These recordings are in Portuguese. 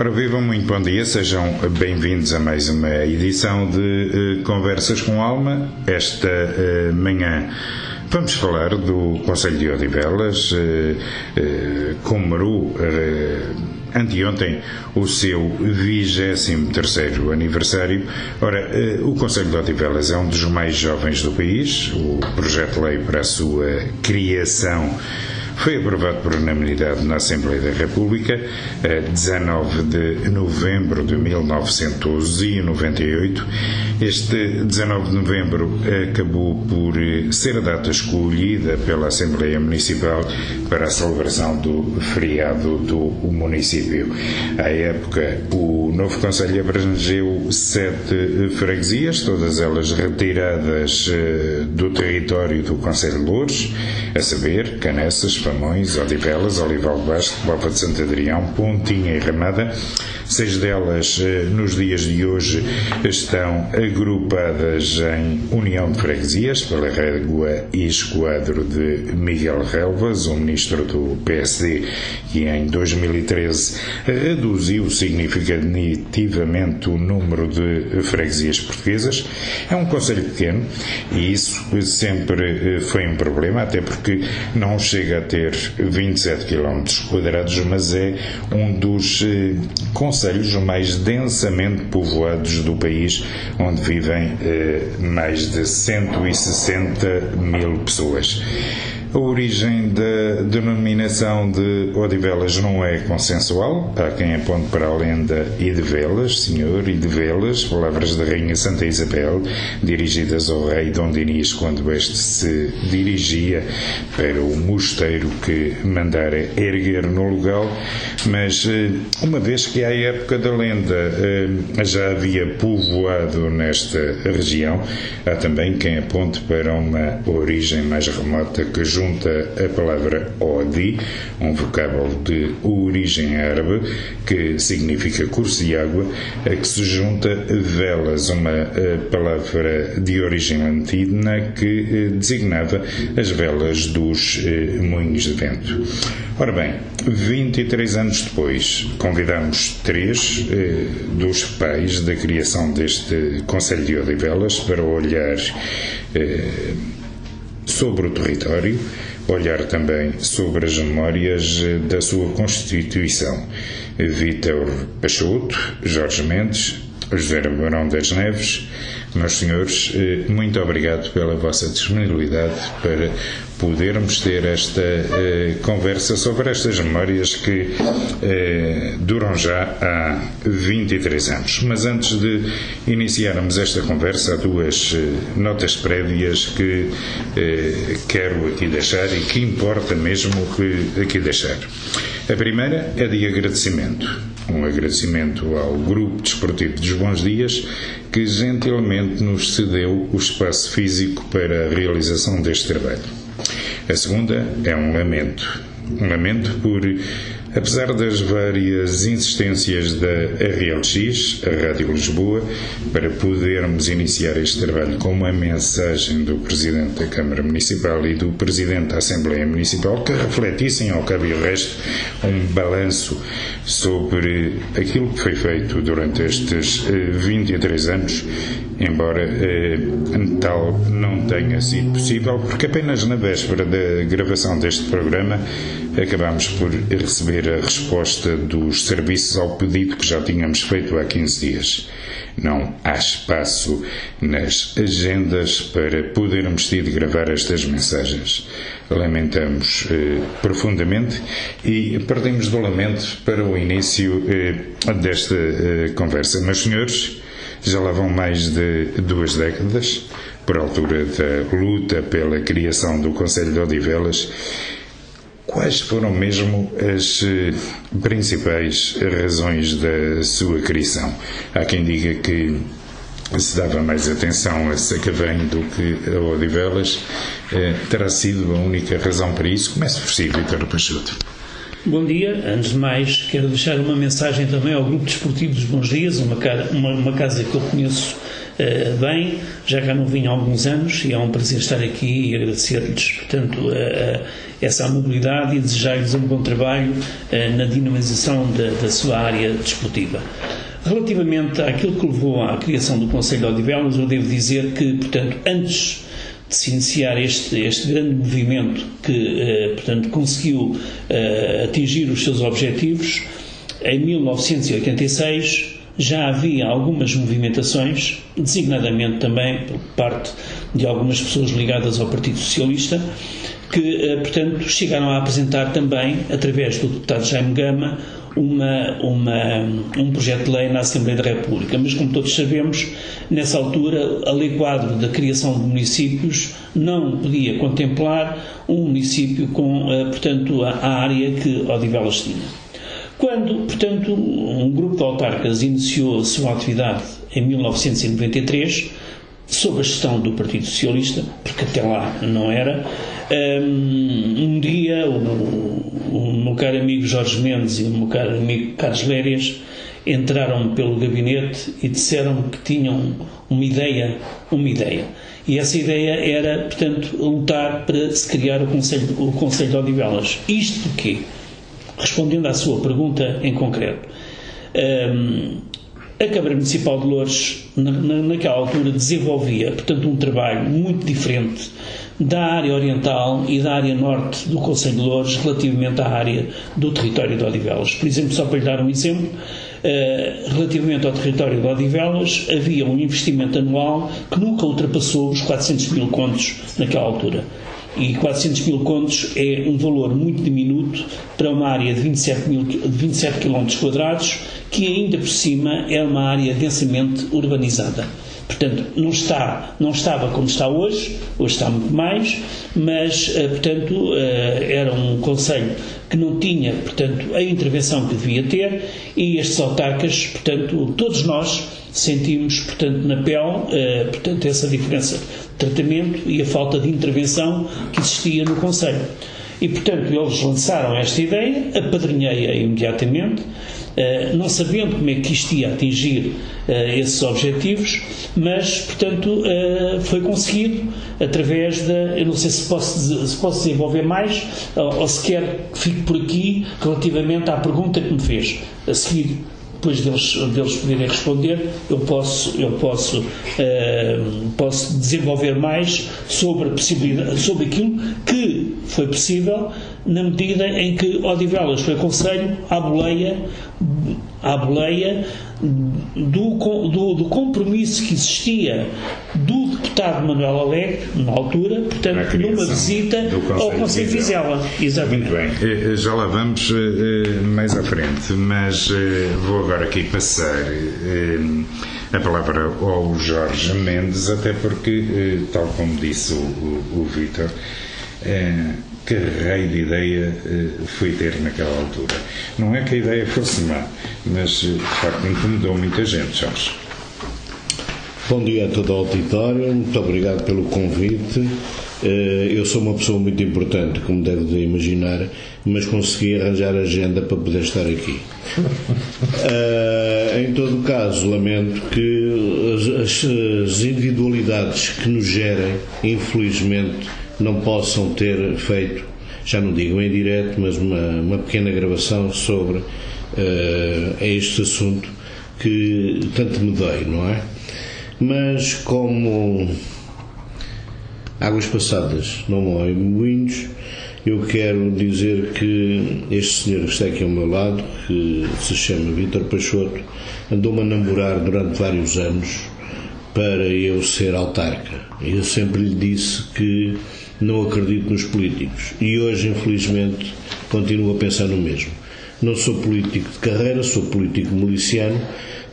Ora, vivam muito bom dia, sejam bem-vindos a mais uma edição de uh, Conversas com Alma. Esta uh, manhã vamos falar do Conselho de Odivelas, uh, uh, comemorou anteontem o seu 23 aniversário. Ora, o Conselho de Odivelas é um dos mais jovens do país, o projeto-lei para a sua criação foi aprovado por unanimidade na Assembleia da República a 19 de novembro de 1998. Este 19 de novembro acabou por ser a data escolhida pela Assembleia Municipal para a celebração do feriado do município. À época, o novo Conselho abrangeu sete freguesias, todas elas retiradas eh, do território do Conselho de Louros, a saber, Canessas, Famões, Odivelas, Olival Basto, Bova de Santo Adrião, Pontinha e Ramada. Seis delas, eh, nos dias de hoje, estão agrupadas em União de Freguesias, pela régua e esquadro de Miguel Relvas, o ministro do PSD, que em 2013 reduziu significativamente o número de freguesias portuguesas. É um conselho pequeno e isso sempre eh, foi um problema, até porque não chega ter 27 km quadrados, mas é um dos eh, conselhos mais densamente povoados do país, onde vivem eh, mais de 160 mil pessoas. A origem da denominação de Odivelas não é consensual. Há quem aponte para a lenda Idevelas, Senhor Idevelas, palavras da Rainha Santa Isabel, dirigidas ao rei Dom Dinis quando este se dirigia para o mosteiro que mandara erguer no lugar. Mas, eh, uma vez que à época da lenda eh, já havia povoado nesta região, há também quem aponte para uma origem mais remota que junta a palavra Odi, um vocábulo de origem árabe que significa curso de água, a que se junta velas, uma eh, palavra de origem latina que eh, designava as velas dos eh, moinhos de vento. Ora bem, 23 anos depois, convidamos três eh, dos pais da criação deste Conselho de Odivelas para olhar eh, sobre o território, olhar também sobre as memórias eh, da sua constituição. Vítor Peixoto, Jorge Mendes, José Barão das Neves, meus senhores, eh, muito obrigado pela vossa disponibilidade para podermos ter esta eh, conversa sobre estas memórias que eh, duram já há 23 anos. Mas antes de iniciarmos esta conversa, há duas eh, notas prévias que eh, quero aqui deixar e que importa mesmo que aqui deixar. A primeira é de agradecimento. Um agradecimento ao Grupo Desportivo dos Bons Dias, que gentilmente nos cedeu o espaço físico para a realização deste trabalho. A segunda é um lamento. Um lamento por Apesar das várias insistências da RLX, a Rádio Lisboa, para podermos iniciar este trabalho com uma mensagem do Presidente da Câmara Municipal e do Presidente da Assembleia Municipal que refletissem, ao cabo e o resto, um balanço sobre aquilo que foi feito durante estes 23 eh, anos, embora eh, tal não tenha sido possível, porque apenas na véspera da gravação deste programa acabámos por receber a resposta dos serviços ao pedido que já tínhamos feito há 15 dias. Não há espaço nas agendas para podermos ter de gravar estas mensagens. Lamentamos eh, profundamente e partimos do lamento para o início eh, desta eh, conversa. Meus senhores, já lá vão mais de duas décadas, por altura da luta pela criação do Conselho de Odivelas, Quais foram mesmo as eh, principais razões da sua criação? Há quem diga que se dava mais atenção a Sacavém do que a Odivelas. Eh, terá sido a única razão para isso? Começo por si, Vitor Pachuto. Bom dia. Antes de mais, quero deixar uma mensagem também ao Grupo Desportivo dos Bons Dias, uma, uma casa que eu conheço uh, bem, já cá não vim há alguns anos e é um prazer estar aqui e agradecer-lhes, portanto, uh, uh, essa mobilidade e desejar-lhes um bom trabalho na dinamização da, da sua área desportiva. Relativamente àquilo que levou à criação do Conselho de Odivelas, eu devo dizer que, portanto, antes de se iniciar este, este grande movimento que, eh, portanto, conseguiu eh, atingir os seus objetivos, em 1986 já havia algumas movimentações, designadamente também por parte de algumas pessoas ligadas ao Partido Socialista, que, eh, portanto, chegaram a apresentar também, através do deputado Jaime Gama, uma, uma, um projeto de lei na Assembleia da República. Mas, como todos sabemos, nessa altura, a Lei Quadro da Criação de Municípios não podia contemplar um município com, eh, portanto, a, área que Odivelas tinha. Quando, portanto, um grupo de autarcas iniciou a sua atividade em 1993, sob a gestão do Partido Socialista, porque até lá não era, um dia, o, o meu caro amigo Jorge Mendes e o meu caro amigo Carlos Lérias entraram pelo gabinete e disseram que tinham uma ideia, uma ideia. E essa ideia era, portanto, lutar para se criar o Conselho, o Conselho de Odivelas. Isto quê? Respondendo à sua pergunta em concreto. Um, a Câmara Municipal de Lourdes, na, naquela altura, desenvolvia, portanto, um trabalho muito diferente da área oriental e da área norte do Conselho de Louros relativamente à área do território de Odivelas. Por exemplo, só para lhe dar um exemplo, uh, relativamente ao território de Odivelas, havia um investimento anual que nunca ultrapassou os 400 mil contos naquela altura. E 400 mil contos é um valor muito diminuto para uma área de 27, mil, de 27 km quadrados, que ainda por cima é uma área densamente urbanizada. Portanto, não, está, não estava como está hoje, hoje está muito mais, mas, eh, portanto, eh, era um Conselho que não tinha, portanto, a intervenção que devia ter e estes autarcas, portanto, todos nós sentimos, portanto, na pele, eh, portanto, essa diferença de tratamento e a falta de intervenção que existia no Conselho. E, portanto, eles lançaram esta ideia, apadrinhei-a imediatamente, eh, não sabendo como é que isto ia atingir eh, esses objetivos, mas, portanto, foi conseguido através da. Eu não sei se posso, se posso desenvolver mais ou, ou se quer por aqui relativamente à pergunta que me fez. A seguir depois deles, deles poderem responder, eu posso, eu posso, uh, posso desenvolver mais sobre a possibilidade, sobre aquilo que foi possível na medida em que Odivelas foi conselho à boleia, à boleia do, do, do, compromisso que existia do deputado Manuel Alegre, na altura, portanto, numa visita ao Conselho de Vizela. Exatamente. Muito bem, eh, eh, já lá vamos eh, mais à frente, mas vou agora aqui passar a palavra ao Jorge Mendes, até porque, tal como disse o, o, o Vítor, que raio de ideia uh, foi ter naquela altura. Não é que a ideia fosse má, mas uh, de facto incomodou muita gente, Jorge. Bom dia a todo o auditório, muito obrigado pelo convite. Eh, eu sou uma pessoa muito importante, como deve imaginar, mas consegui arranjar agenda para poder estar aqui. em todo caso, lamento que as individualidades que nos gerem, infelizmente, não possam ter feito, já não digo em direto, mas uma, uma pequena gravação sobre uh, este assunto que tanto me dói, não é? Mas como águas passadas não moem moinhos, eu quero dizer que este senhor que está aqui ao meu lado, que se chama Vítor Pachoto, andou-me a namorar durante vários anos para eu ser autarca. Eu sempre lhe disse que não acredito nos políticos e hoje, infelizmente, continuo a pensar no mesmo. Não sou político de carreira, sou político miliciano,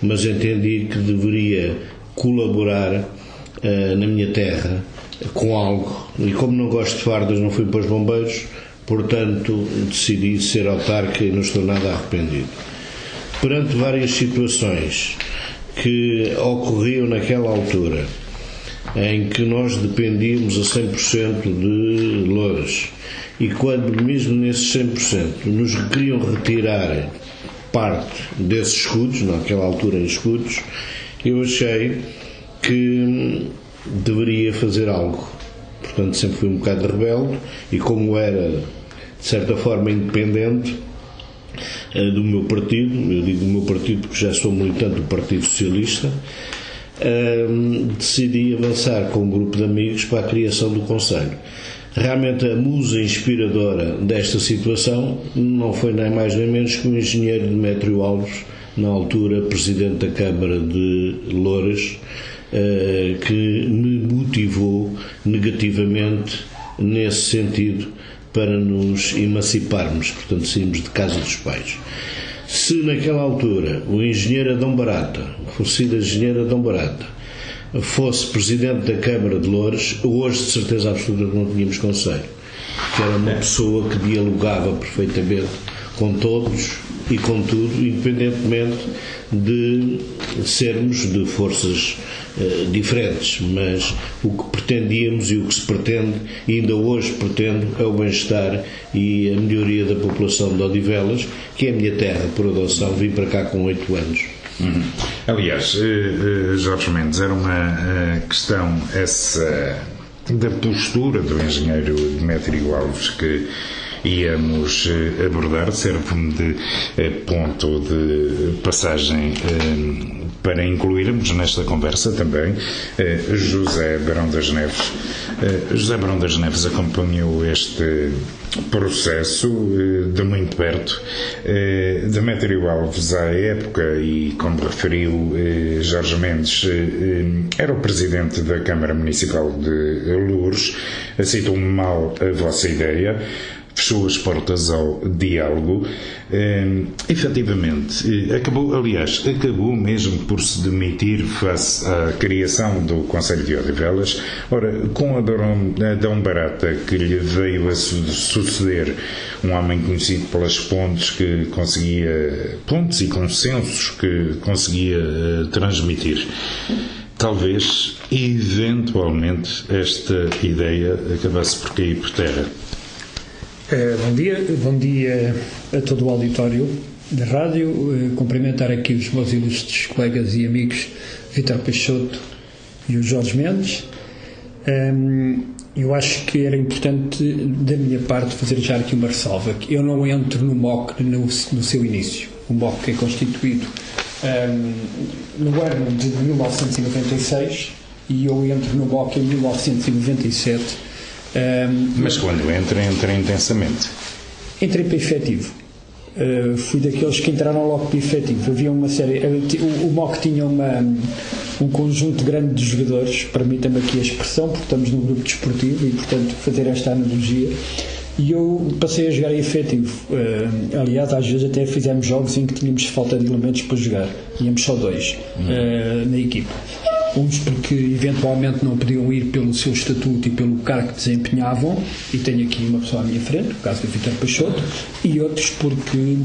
mas entendi que deveria colaborar uh, na minha terra com algo. E como não gosto de fardas, não fui para os bombeiros, portanto decidi ser autarca e não estou nada arrependido. Perante várias situações que ocorriam naquela altura, em que nós dependíamos a 100% de louros, e quando mesmo nesses 100% nos queriam retirar parte desses escudos, naquela altura em escudos, eu achei que deveria fazer algo. Portanto, sempre fui um bocado rebelde e, como era de certa forma independente eh, do meu partido, eu digo do meu partido porque já sou militante do Partido Socialista, decidi avançar com um grupo de amigos para a criação do Conselho. Realmente a musa inspiradora desta situação não foi nem mais nem menos que o engenheiro Demétrio Alves, na altura presidente da Câmara de Louras, eh, que me motivou negativamente nesse sentido para nos emanciparmos, portanto saímos de casa dos pais. Se naquela altura o engenheiro Adão Barata, o falecido engenheiro Adão Barata, fosse presidente da Câmara de Loures, hoje de certeza absoluta não tínhamos conselho. Que era uma pessoa que dialogava perfeitamente com todos e com tudo, independentemente de sermos de forças uh, diferentes, mas o que pretendíamos e o que se pretende, e ainda hoje pretendo, é o bem-estar e a melhoria da população de Odivelas, que é a minha terra por adoção, vim para cá com oito anos. Uhum. Aliás, uh, uh, Jorge Mendes, era uma questão essa da postura do engenheiro Demétrio Alves que íamos eh, abordar, serve-me de eh, ponto de passagem eh, para incluirmos nesta conversa também José Barão das Neves. José Barão das Neves acompanhou este processo de muito perto. Demétrio Alves, à época, e como referiu Jorge Mendes, era o presidente da Câmara Municipal de Lourdes, aceitou mal a vossa ideia fechou as portas ao diálogo. Eh, efetivamente, acabou, aliás, acabou mesmo por se demitir face à criação do Conselho de Odivelas. Ora, com a Dom Barata, que lhe veio a suceder um homem conhecido pelas pontes que conseguia, pontes e consensos que conseguia uh, transmitir. Talvez, eventualmente, esta ideia acabasse por cair por terra. Uh, bom dia, bom dia a todo o auditório da rádio. Uh, cumprimentar aqui os meus ilustres colegas e amigos Vitor Peixoto e o Jorge Mendes. Um, ehm, eu acho que era importante, da minha parte, fazer já aqui uma ressalva. Eu não entro no MOC no, no seu início. O MOC é constituído um, ehm, no ano de 1996 e eu entro no MOC em 1997 um, Mas quando entra, entra intensamente. Entrei para efetivo. Uh, fui daqueles que entraram logo para efetivo. Havia uma série. Uh, o, o MOC tinha uma, um conjunto grande de jogadores, permita-me aqui a expressão, porque estamos num grupo desportivo e, portanto, fazer esta analogia. E eu passei a jogar em efetivo. Uh, aliás, às vezes até fizemos jogos em que tínhamos falta de elementos para jogar. Íamos só dois uhum. na equipe uns porque eventualmente não podiam ir pelo seu estatuto e pelo cargo que desempenhavam, e tenho aqui uma pessoa à minha frente, o caso do Vitor Peixoto, e outros porque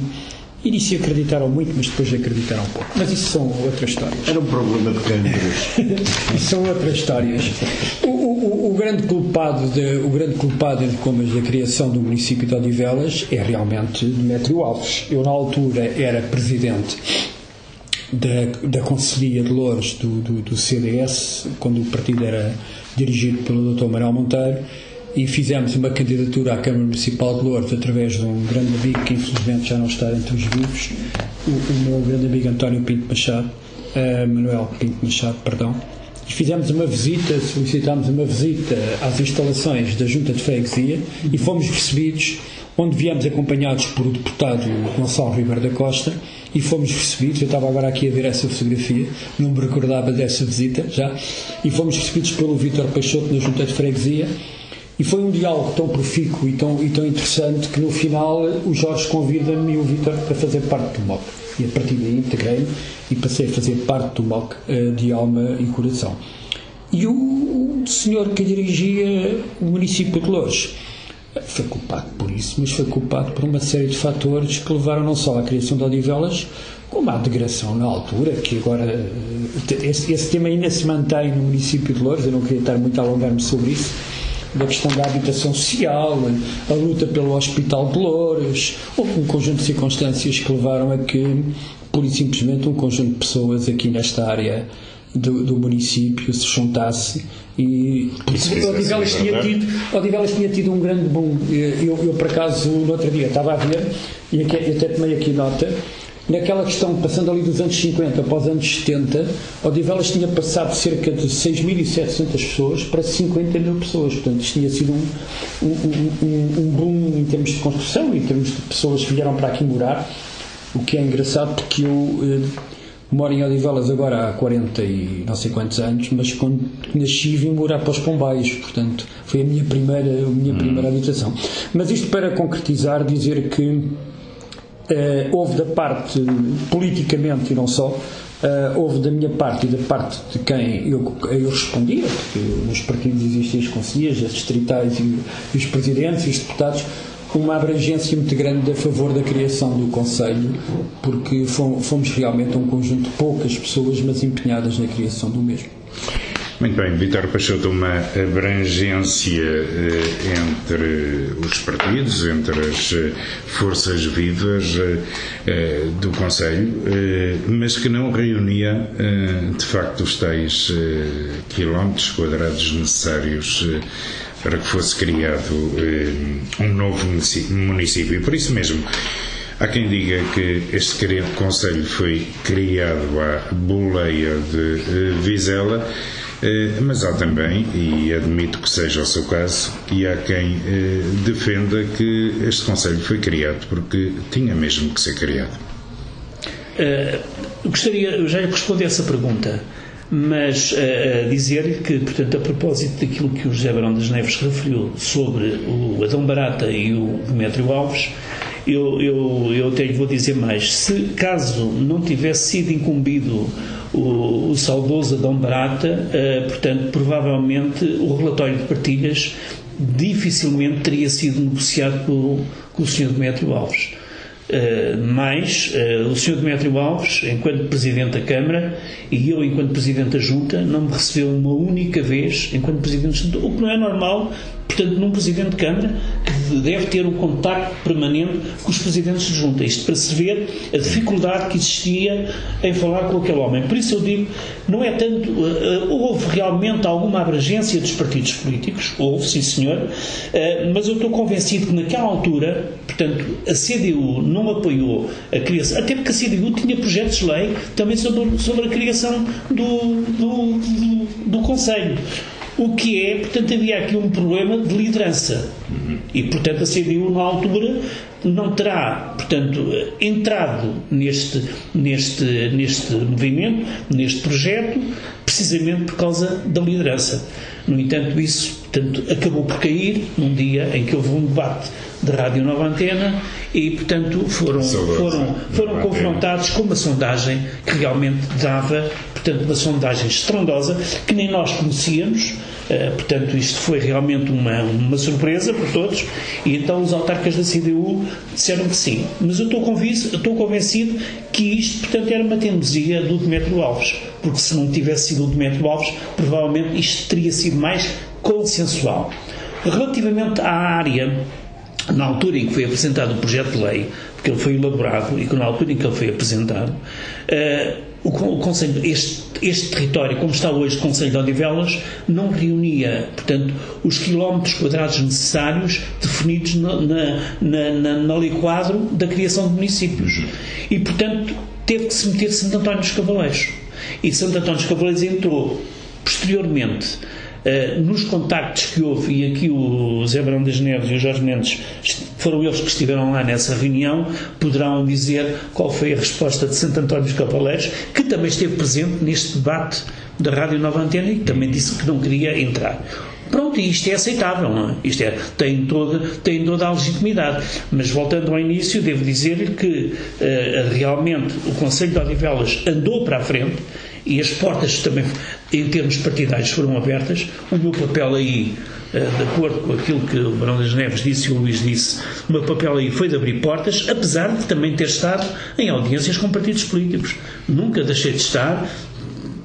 início acreditaram muito, mas depois acreditaram pouco. Mas isso são outras histórias. Era um problema de câmeras. isso são outras histórias. O, o, o, grande culpado de, o grande culpado de da criação do município de Odivelas é realmente Demetrio Alves. Eu, na altura, era presidente da, da Conselhia de Louros do, do, do, CDS, quando o partido era dirigido pelo Dr. Manuel Monteiro, e fizemos uma candidatura à Câmara Municipal de Louros através de um grande amigo que infelizmente já não está entre os vivos, o, o meu grande amigo António Pinto Machado, uh, Manuel Pinto Machado, perdão, e fizemos uma visita, solicitámos uma visita às instalações da Junta de Freguesia e fomos recebidos, onde viemos acompanhados por o deputado Gonçalo Ribeiro da Costa, e fomos recebidos. Eu estava agora aqui a ver essa fotografia, não me recordava dessa visita já. E fomos recebidos pelo Vítor Peixoto na Junta de Freguesia. E foi um diálogo tão profícuo e tão, e tão interessante que no final o Jorge convida-me e o Vítor para fazer parte do MOC. E a partir daí integrei e passei a fazer parte do MOC uh, de alma e coração. E o, o senhor que dirigia o município de Lourdes foi culpado por isso, mas foi culpado por uma série de fatores que levaram não só à criação de Odivelas, como à degradação na altura, que agora eh, esse, esse tema ainda se mantém no município de Louros, eu não queria estar muito a alongar-me sobre isso, da questão da habitação social, a luta pelo Hospital de Louros, houve um conjunto de circunstâncias que levaram a que, pura e simplesmente, um conjunto de pessoas aqui nesta área do, do município se juntasse e Odivelas tinha, tido, Odivelas tinha tido um grande boom. Eu, eu, por acaso, no outro dia estava a ver, e aqui, até tomei aqui nota, naquela questão, passando ali dos anos 50 para os anos 70, Odivelas tinha passado cerca de 6.700 pessoas para 50 mil pessoas. Portanto, isto tinha sido um, um, um, um boom em termos de construção, em termos de pessoas que vieram para aqui morar, o que é engraçado porque eu eh, Moro em Odivelas agora há 40 e não sei quantos anos, mas quando nasci vim morar para os Pombais, portanto foi a minha primeira, a minha primeira hum. habitação. Mas isto para concretizar, dizer que eh, houve da parte, politicamente e não só, Uh, houve da minha parte e da parte de quem eu, eu respondia, porque nos partidos existem as conselheiras, as distritais e, e, os presidentes e os deputados, uma abrangência muito grande a favor da criação do Conselho, porque fomos realmente um conjunto de poucas pessoas, mas empenhadas na criação do mesmo. Muito bem, Vitor Peixoto, uma abrangência eh, entre os partidos, entre as eh, forças vivas eh, do Conselho, mas que não reunia de facto os tais quilómetros quadrados necessários para que fosse criado um novo município. E por isso mesmo, Há quem diga que este Conselho foi criado à boleia de Vizela, eh, mas há também, e admito que seja o seu caso, e há quem eh, defenda que este Conselho foi criado porque tinha mesmo que ser criado. Uh, gostaria, já respondi essa pergunta, mas uh, dizer que, portanto, a propósito daquilo que o José Barão das Neves referiu sobre o Adão Barata e o Demétrio Alves, eu, eu, eu até lhe vou dizer mais. Se caso não tivesse sido incumbido o, o saudoso Adão Barata, uh, portanto, provavelmente o relatório de partilhas dificilmente teria sido negociado com o Sr. Demétrio Alves. Uh, mas uh, o Sr. Demétrio Alves, enquanto Presidente da Câmara, e eu, enquanto Presidente da Junta, não me recebeu uma única vez enquanto Presidente da Junta, o que não é normal, portanto, num Presidente de Câmara que deve ter um contacto permanente com os Presidentes de Junta. Isto para se ver a dificuldade que existia em falar com aquele homem. Por isso eu digo, não é tanto. Uh, houve realmente alguma abrangência dos partidos políticos, houve, sim senhor, uh, mas eu estou convencido que naquela altura, portanto, a CDU não apoiou a criação, até porque a CDU tinha projetos de lei também sobre, sobre a criação do, do, do, do Conselho. O que é, portanto, havia aqui um problema de liderança. E, portanto, a CDU, na altura, não terá, portanto, entrado neste, neste, neste movimento, neste projeto, precisamente por causa da liderança. No entanto, isso portanto, acabou por cair num dia em que houve um debate de Rádio Nova Antena e, portanto, foram, foram, foram confrontados com uma sondagem que realmente dava, portanto, uma sondagem estrondosa que nem nós conhecíamos. Uh, portanto, isto foi realmente uma, uma surpresa para todos, e então os autarcas da CDU disseram que sim. Mas eu estou convencido, estou convencido que isto, portanto, era uma teimosia do Demetrio Alves, porque se não tivesse sido o Demetrio Alves, provavelmente isto teria sido mais consensual. Relativamente à área na altura em que foi apresentado o projeto de lei, porque ele foi elaborado e na altura em que ele foi apresentado, uh, o, o Conselho, este, este, território, como está hoje o Conselho de Odivelas, não reunia, portanto, os quilómetros quadrados necessários definidos na, na, na, na lei quadro da criação de municípios. E, portanto, teve que se meter Santo António dos Cavaleiros. E Santo António dos Cavaleiros entrou posteriormente Uh, nos contactos que houve, e aqui o Zé Brão das Neves e o Jorge Mendes foram eles que estiveram lá nessa reunião, poderão dizer qual foi a resposta de Santo António dos Capaleiros, que também esteve presente neste debate da Rádio Nova Antena e que também disse que não queria entrar. Pronto, isto é aceitável, não é? Isto é, tem toda, tem toda a legitimidade. Mas voltando ao início, devo dizer-lhe que uh, realmente o Conselho de Odivelas andou para a frente e as portas também, em termos partidários, foram abertas. O meu papel aí de acordo com aquilo que o Barão das Neves disse e o Luís disse, o meu papel aí foi de abrir portas, apesar de também ter estado em audiências com partidos políticos. Nunca deixei de estar,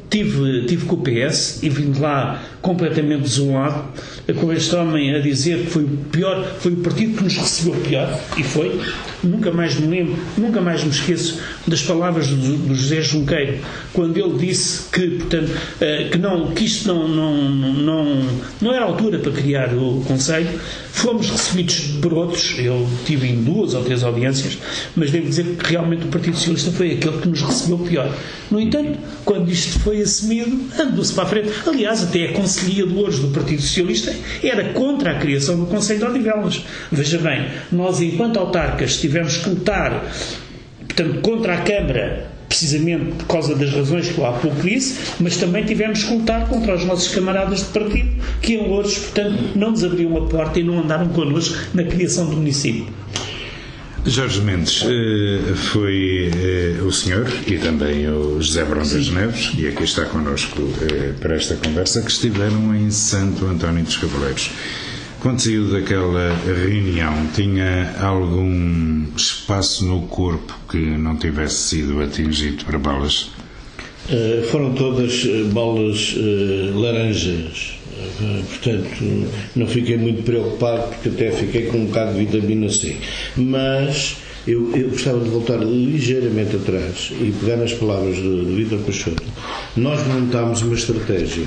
tive, tive com o PS e vim de lá completamente desolado, com este homem a dizer que foi o pior, foi o partido que nos recebeu pior, e foi. Nunca mais me lembro, nunca mais me esqueço das palavras do, do José Junqueiro, quando ele disse que, portanto, eh, que, não, que isto não, não, não, não era altura para criar o Conselho. Fomos recebidos por outros, eu tive em duas ou três audiências, mas devo dizer que realmente o Partido Socialista foi aquele que nos recebeu pior. No entanto, quando isto foi assumido, andou-se para a frente. Aliás, até a Conselhia de Louros do Partido Socialista era contra a criação do Conselho de Odivelas. Veja bem, nós, enquanto autarcas, tivemos que lutar portanto, contra a Câmara precisamente por causa das razões que eu há pouco disse, mas também tivemos que lutar contra os nossos camaradas de partido que em Louros, portanto, não nos abriam a porta e não andaram connosco na criação do município. Jorge Mendes, eh, foi eh, o senhor e também o José Brão das Neves, e aqui está connosco eh, para esta conversa, que estiveram em Santo António dos Cavaleiros. Quando saiu daquela reunião, tinha algum espaço no corpo que não tivesse sido atingido por balas? Uh, foram todas balas uh, laranjas. Uh, portanto, não fiquei muito preocupado porque até fiquei com um bocado de vitamina C. Mas eu, eu gostava de voltar ligeiramente atrás e pegar nas palavras do, Vitor Peixoto. Nós montámos uma estratégia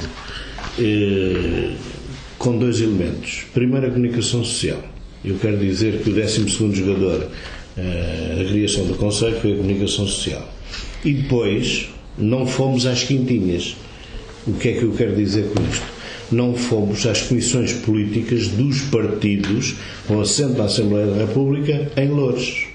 com dois elementos. Primeiro, a comunicação social. Eu quero dizer que o 12 jogador da criação do Conselho foi a comunicação social. E depois, não fomos às quintinhas. O que é que eu quero dizer com isto? Não fomos às comissões políticas dos partidos com assento na Assembleia da República em Louros.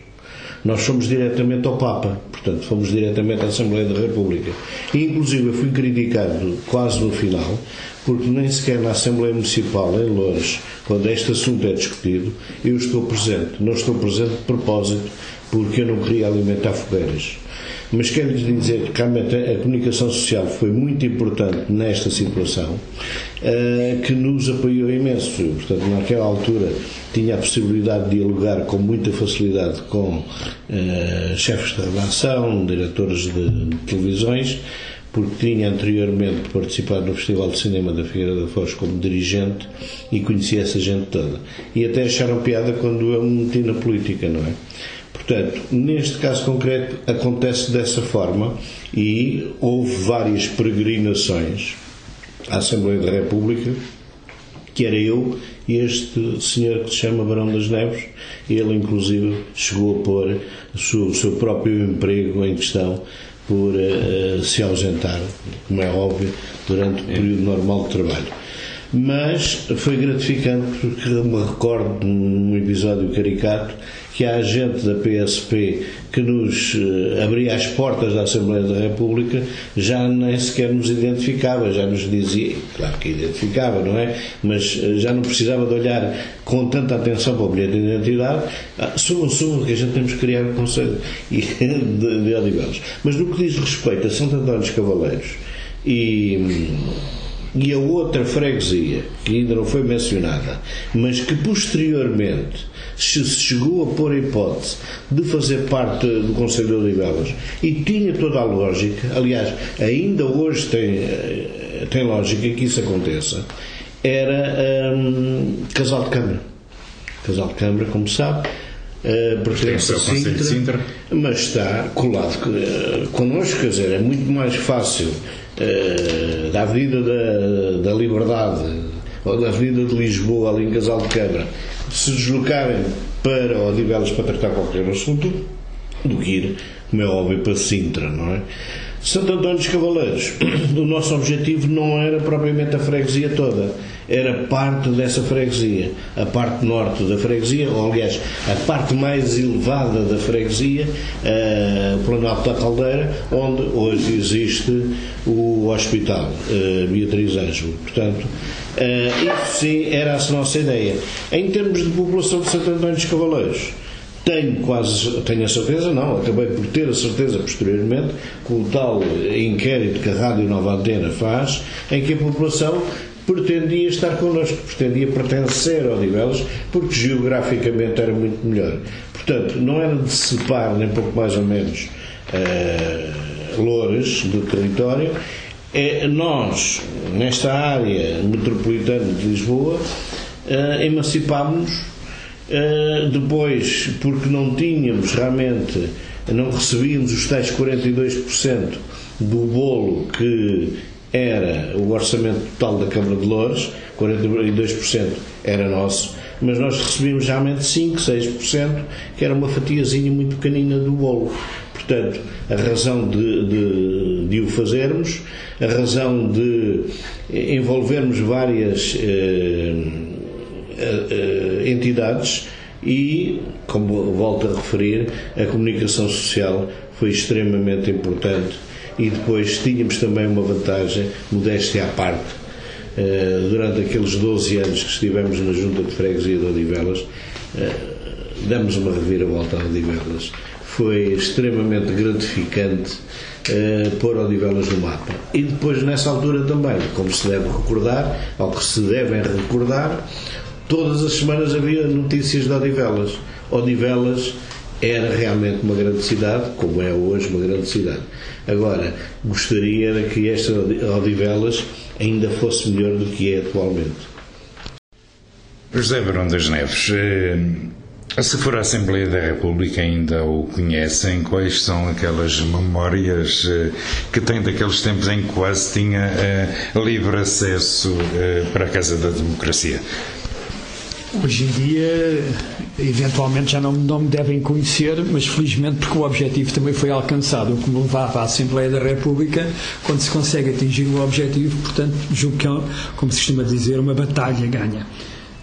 Nós fomos diretamente ao Papa, portanto, fomos diretamente à Assembleia da República. E, inclusive, eu fui criticado quase no final, porque nem sequer na Assembleia Municipal, em Lourdes, quando este assunto é discutido, eu estou presente. Não estou presente de propósito, porque eu não queria alimentar fogueiras. Mas quero-lhes dizer que realmente a comunicação social foi muito importante nesta situação, eh, que nos apoiou imenso. Portanto, naquela altura tinha a possibilidade de dialogar com muita facilidade com eh, chefes de redação, diretores de televisões, porque tinha anteriormente participado no Festival de Cinema da Figueira da Foz como dirigente e conhecia essa gente toda. E até acharam piada quando eu me meti na política, não é? Portanto, neste caso concreto acontece dessa forma e houve várias peregrinações à Assembleia da República, que era eu e este senhor que se chama Barão das Neves, ele inclusive chegou a pôr o seu, próprio emprego em questão por uh, se ausentar, como é óbvio, durante o período normal de trabalho. Mas foi gratificante porque me recordo num episódio caricato que a agente da PSP que nos uh, abria as portas da Assembleia da República já nem sequer nos identificava, já nos dizia, claro que identificava, não é? Mas uh, já não precisava de olhar com tanta atenção para o bilhete de identidade. Ah, sou um que a gente temos que criar um conselho de, de. Mas no que diz respeito a Santo António dos Cavaleiros e e a outra freguesia, que ainda não foi mencionada, mas que posteriormente se chegou a pôr a hipótese de fazer parte do Conselho de Odivelas e tinha toda a lógica, aliás, ainda hoje tem, eh, tem lógica que isso aconteça, era um, Casal de Câmara. Casal de Câmara, como sabe, Uh, pertence a Sintra, Sintra, mas está colado uh, connosco, quer dizer, é muito mais fácil uh, da Avenida da, da Liberdade ou da Avenida de Lisboa, ali em Casal de Câmara, se deslocarem para Odivelas para tratar qualquer assunto do que ir, como é óbvio, para Sintra, não é? Santo António dos Cavaleiros, o nosso objetivo não era propriamente a freguesia toda, era parte dessa freguesia, a parte norte da freguesia, ou aliás, a parte mais elevada da freguesia, o Planalto da Caldeira, onde hoje existe o hospital uh, Beatriz Ângelo. Portanto, uh, isso sim era a nossa ideia. Em termos de população de Santo António dos Cavaleiros, tenho quase, tenho a certeza, não, acabei por ter a certeza posteriormente, com o tal inquérito que a Rádio Nova Antena faz, em que a população pretendia estar connosco, pretendia pertencer ao Odivelas, porque geograficamente era muito melhor. Portanto, não era de separar nem pouco mais ou menos uh, Loures do território, é nós, nesta área metropolitana de Lisboa, uh, emancipámos uh, depois, porque não tínhamos realmente, não recebíamos os tais 42% do bolo que era o orçamento total da Câmara de Louros, 42% era nosso, mas nós recebíamos realmente 5, 6%, que era uma fatiazinha muito pequenina do bolo. Portanto, a razão de, de, de o fazermos, a razão de envolvermos várias eh, eh, entidades e, como volto a referir, a comunicação social foi extremamente importante e depois tínhamos também uma vantagem, modéstia à parte, eh, durante aqueles 12 anos que estivemos na Junta de Freguesia de Odivelas, eh, damos uma reviravolta a Odivelas. Foi extremamente gratificante pôr Odivelas no mapa. E depois, nessa altura também, como se deve recordar, ou que se devem recordar, todas as semanas havia notícias de Odivelas. Odivelas era realmente uma grande cidade, como é hoje uma grande cidade. Agora, gostaria que esta Odivelas ainda fosse melhor do que é atualmente. José Barão das Neves, eh, se for a Assembleia da República ainda o conhecem, quais são aquelas memórias eh, que tem daqueles tempos em que quase tinha eh, livre acesso para a Casa da Democracia? Hoje em dia, eventualmente já não, não me devem conhecer, mas felizmente porque o objetivo também foi alcançado, o que me levava à Assembleia da República, quando se consegue atingir o objetivo, portanto, julgo que, é, como se costuma dizer, uma batalha ganha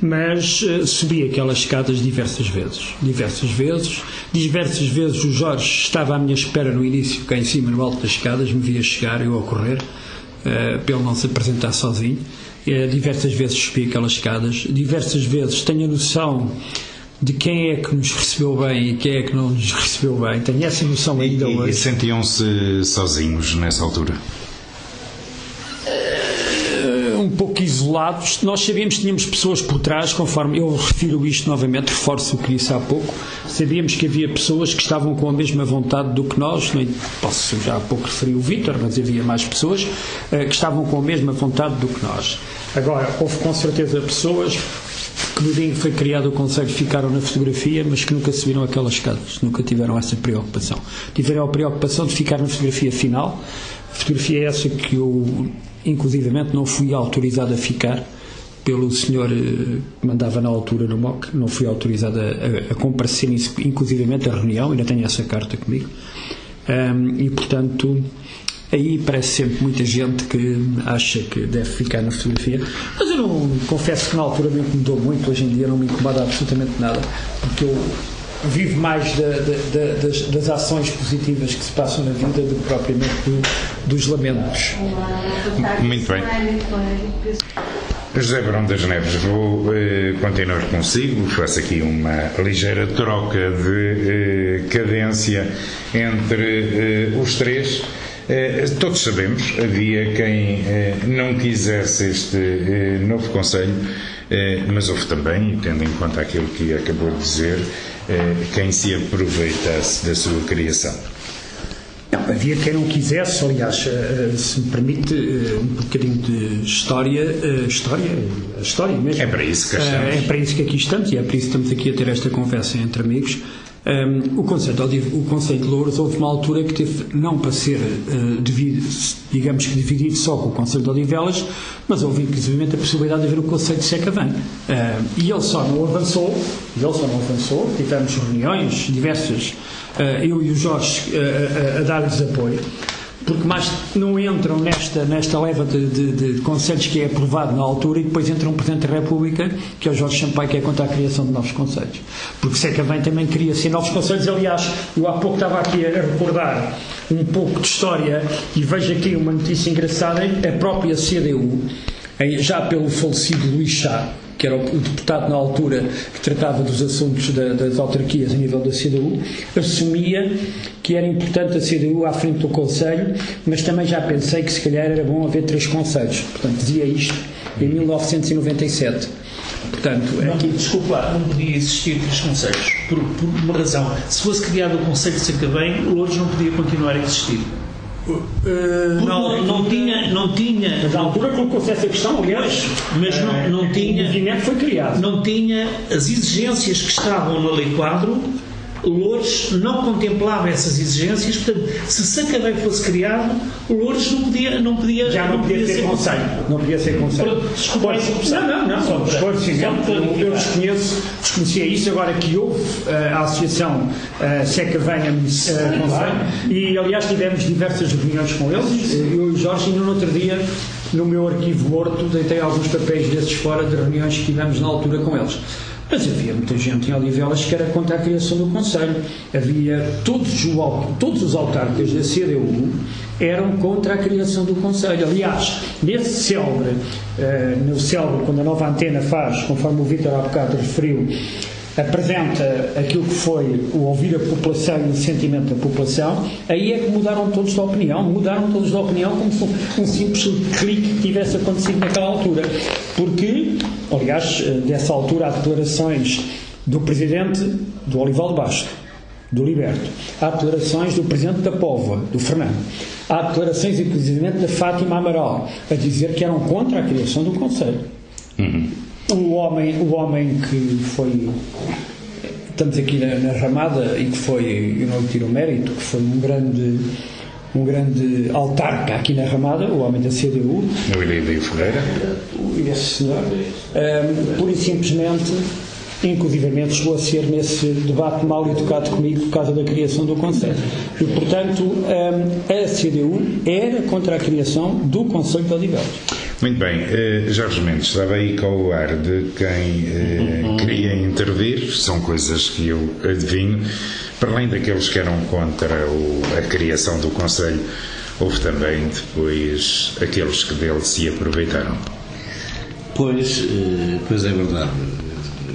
mas uh, subi aquelas escadas diversas vezes. Diversas vezes. Diversas vezes o Jorge estava à minha espera no início, cá em cima, no alto das escadas, me via chegar, eu a correr, uh, não se apresentar sozinho. Eh, diversas vezes subi aquelas escadas, diversas vezes tenho a noção de quem é que nos recebeu bem e quem é que não nos recebeu bem. Tenho essa noção ainda e, hoje. E sentiam-se sozinhos nessa altura? Isolados. Nós sabíamos que tínhamos pessoas por trás, conforme eu refiro isto novamente, reforço o que disse há pouco. Sabíamos que havia pessoas que estavam com a mesma vontade do que nós. Nem posso já há pouco referir o Vítor, mas havia mais pessoas uh, que estavam com a mesma vontade do que nós. Agora, houve com certeza pessoas que no dia em que foi criado o Conselho ficaram na fotografia, mas que nunca subiram aquelas escadas, nunca tiveram essa preocupação. Tiveram a preocupação de ficar na fotografia final, fotografia essa que eu, inclusivamente, não fui autorizado a ficar pelo senhor eh, que mandava na altura no MOC, não fui autorizado a, a, a comparecer, inclusivamente, à reunião, ainda tenho essa carta comigo. Um, e, portanto, Aí parece sempre muita gente que acha que deve ficar na fotografia, mas eu não confesso que na altura me incomodou muito, hoje em dia não me incomoda absolutamente nada, porque eu vivo mais da, da, das, das, ações positivas que se passam na vida do que propriamente do, dos lamentos. Muito bem. José Barão das Neves, vou eh, continuar consigo, faço aqui uma ligeira troca de eh, cadência entre eh, os três. Eh, todos sabemos, havia quem eh, não quisesse este eh, novo Conselho, mas houve também, tendo em conta aquilo que acabou de dizer, quem se aproveitasse da sua criação. Não, havia quem não quisesse, aliás, se me permite um bocadinho de história, história, história mesmo. É para isso que estamos. É para isso que aqui estamos e é para isso que estamos aqui a ter esta conversa entre amigos. Um, o, Conselho, o Conselho de Louros houve uma altura que teve, não para ser, uh, dividido, digamos que dividido só com o Conselho de Odivelas, mas houve inclusive a possibilidade de haver o Conselho de Secavém. Uh, e ele só não avançou, ele só não avançou, tivemos reuniões diversas, uh, eu e o Jorge a dar-lhes apoio porque mais não entram nesta, nesta leva de, de, de, conselhos que é aprovado na altura e depois entra um Presidente da República, que é o Jorge Sampaio, que é contra a criação de novos conselhos. Porque Seca bem também queria ser novos conselhos. Aliás, eu há pouco estava aqui a recordar um pouco de história e vejo aqui uma notícia engraçada: a própria CDU, já pelo falecido Luís Chá, que era o deputado na altura que tratava dos assuntos da, das autarquias a nível da CDU, assumia que era importante a CDU à frente do Conselho, mas também já pensei que se calhar era bom haver três conselhos. Portanto, dizia isto em 1997. Portanto, não, aqui... Desculpa, não podia existir três conselhos, por, por, uma razão. Se fosse criado o Conselho de Sacavém, Louros não podia continuar a existir. Uh, não, não, tinha, não tinha. Mas na altura colocou-se essa questão, aliás. Mas não, não uh, tinha. O movimento foi criado. Não tinha as exigências que estavam na Lei Quadro Lourdes não contemplava essas exigências, portanto, se Sacavém fosse criado, Lourdes não podia, não podia já não, não podia, podia, ser, conselho. Não podia ser conselho. Desculpa, não, não, não. Só esclarecimento. Eu, eu desconheço, desconhecia isso agora que houve uh, a associação uh, Sacavém uh, Conselho e aliás tivemos diversas reuniões com eles. Eu e o Jorge, ainda no outro dia no meu arquivo morto, deitei alguns papéis desses fora de reuniões que tivemos na altura com eles. Mas havia muita gente em Odivelas que era contra a criação do Conselho. Havia todos, o, todos os autarcas da CDU eram contra a criação do Conselho. Aliás, nesse célebre, uh, no célebre, quando a nova antena faz, conforme o Vítor há bocado referiu, apresenta aquilo que foi o ouvir a população e o sentimento da população, aí é que mudaram todos de opinião, mudaram todos de opinião como se um simples clique que tivesse acontecido naquela altura. Porque, aliás, dessa altura há declarações do Presidente do Olival Basto, do Liberto, há declarações do Presidente da Póvoa, do Fernando, há declarações, inclusive, da Fátima Amaral, a dizer que eram contra a criação do Conselho. Uhum o homem, o homem que foi estamos aqui na, na, ramada e que foi, eu não lhe tiro o mérito, que foi um grande um grande autarca aqui na ramada, o homem da CDU. O Ilídio Ferreira. Esse senhor. Um, pura e simplesmente, inclusivamente, chegou a ser nesse debate mal educado comigo por causa da criação do Conselho. E, portanto, um, a CDU era contra a criação do Conselho de Odivelas. Muito bem, uh, Jorge Mendes estava aí com o ar de quem uh, queria intervir, são coisas que eu adivinho, para além daqueles que eram contra o, a criação do Conselho, houve também depois aqueles que dele se aproveitaram. Pois, uh, pois é verdade.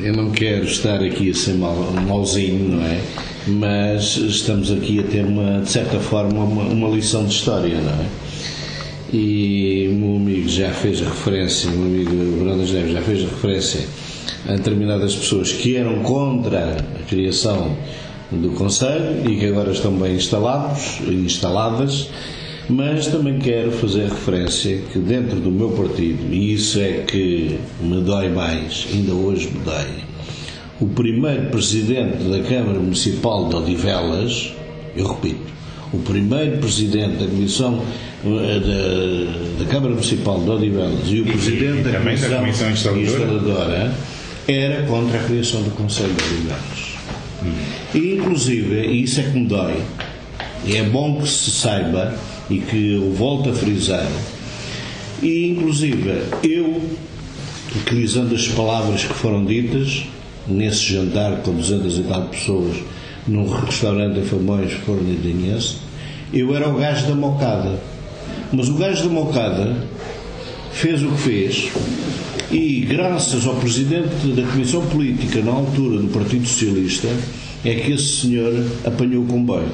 Eu não quero estar aqui a ser mal, malzinho, não é? Mas estamos aqui a ter, uma, de certa forma, uma, uma lição de história, não é? E o meu amigo já fez referência, o meu amigo Bruno Neves já fez referência a determinadas pessoas que eram contra a criação do Conselho e que agora estão bem instalados instaladas, mas também quero fazer referência que dentro do meu partido, e isso é que me dói mais, ainda hoje me dói, o primeiro presidente da Câmara Municipal de Odivelas, eu repito, o primeiro presidente da Comissão eh, da, da Câmara Municipal de Odivelas e o presidente da, Comissão, da Comissão instaladora. instaladora era contra a criação do Conselho de Odivelas. Hum. E, inclusive, e isso é que me dói, e é bom que se saiba e que eu volto a frisar, e inclusive eu, utilizando as palavras que foram ditas nesse jantar com 200 e tal pessoas num restaurante em de eu era o gajo da mocada. Mas o gajo da mocada fez o que fez e, graças ao presidente da Comissão Política na altura do Partido Socialista, é que esse senhor apanhou o comboio.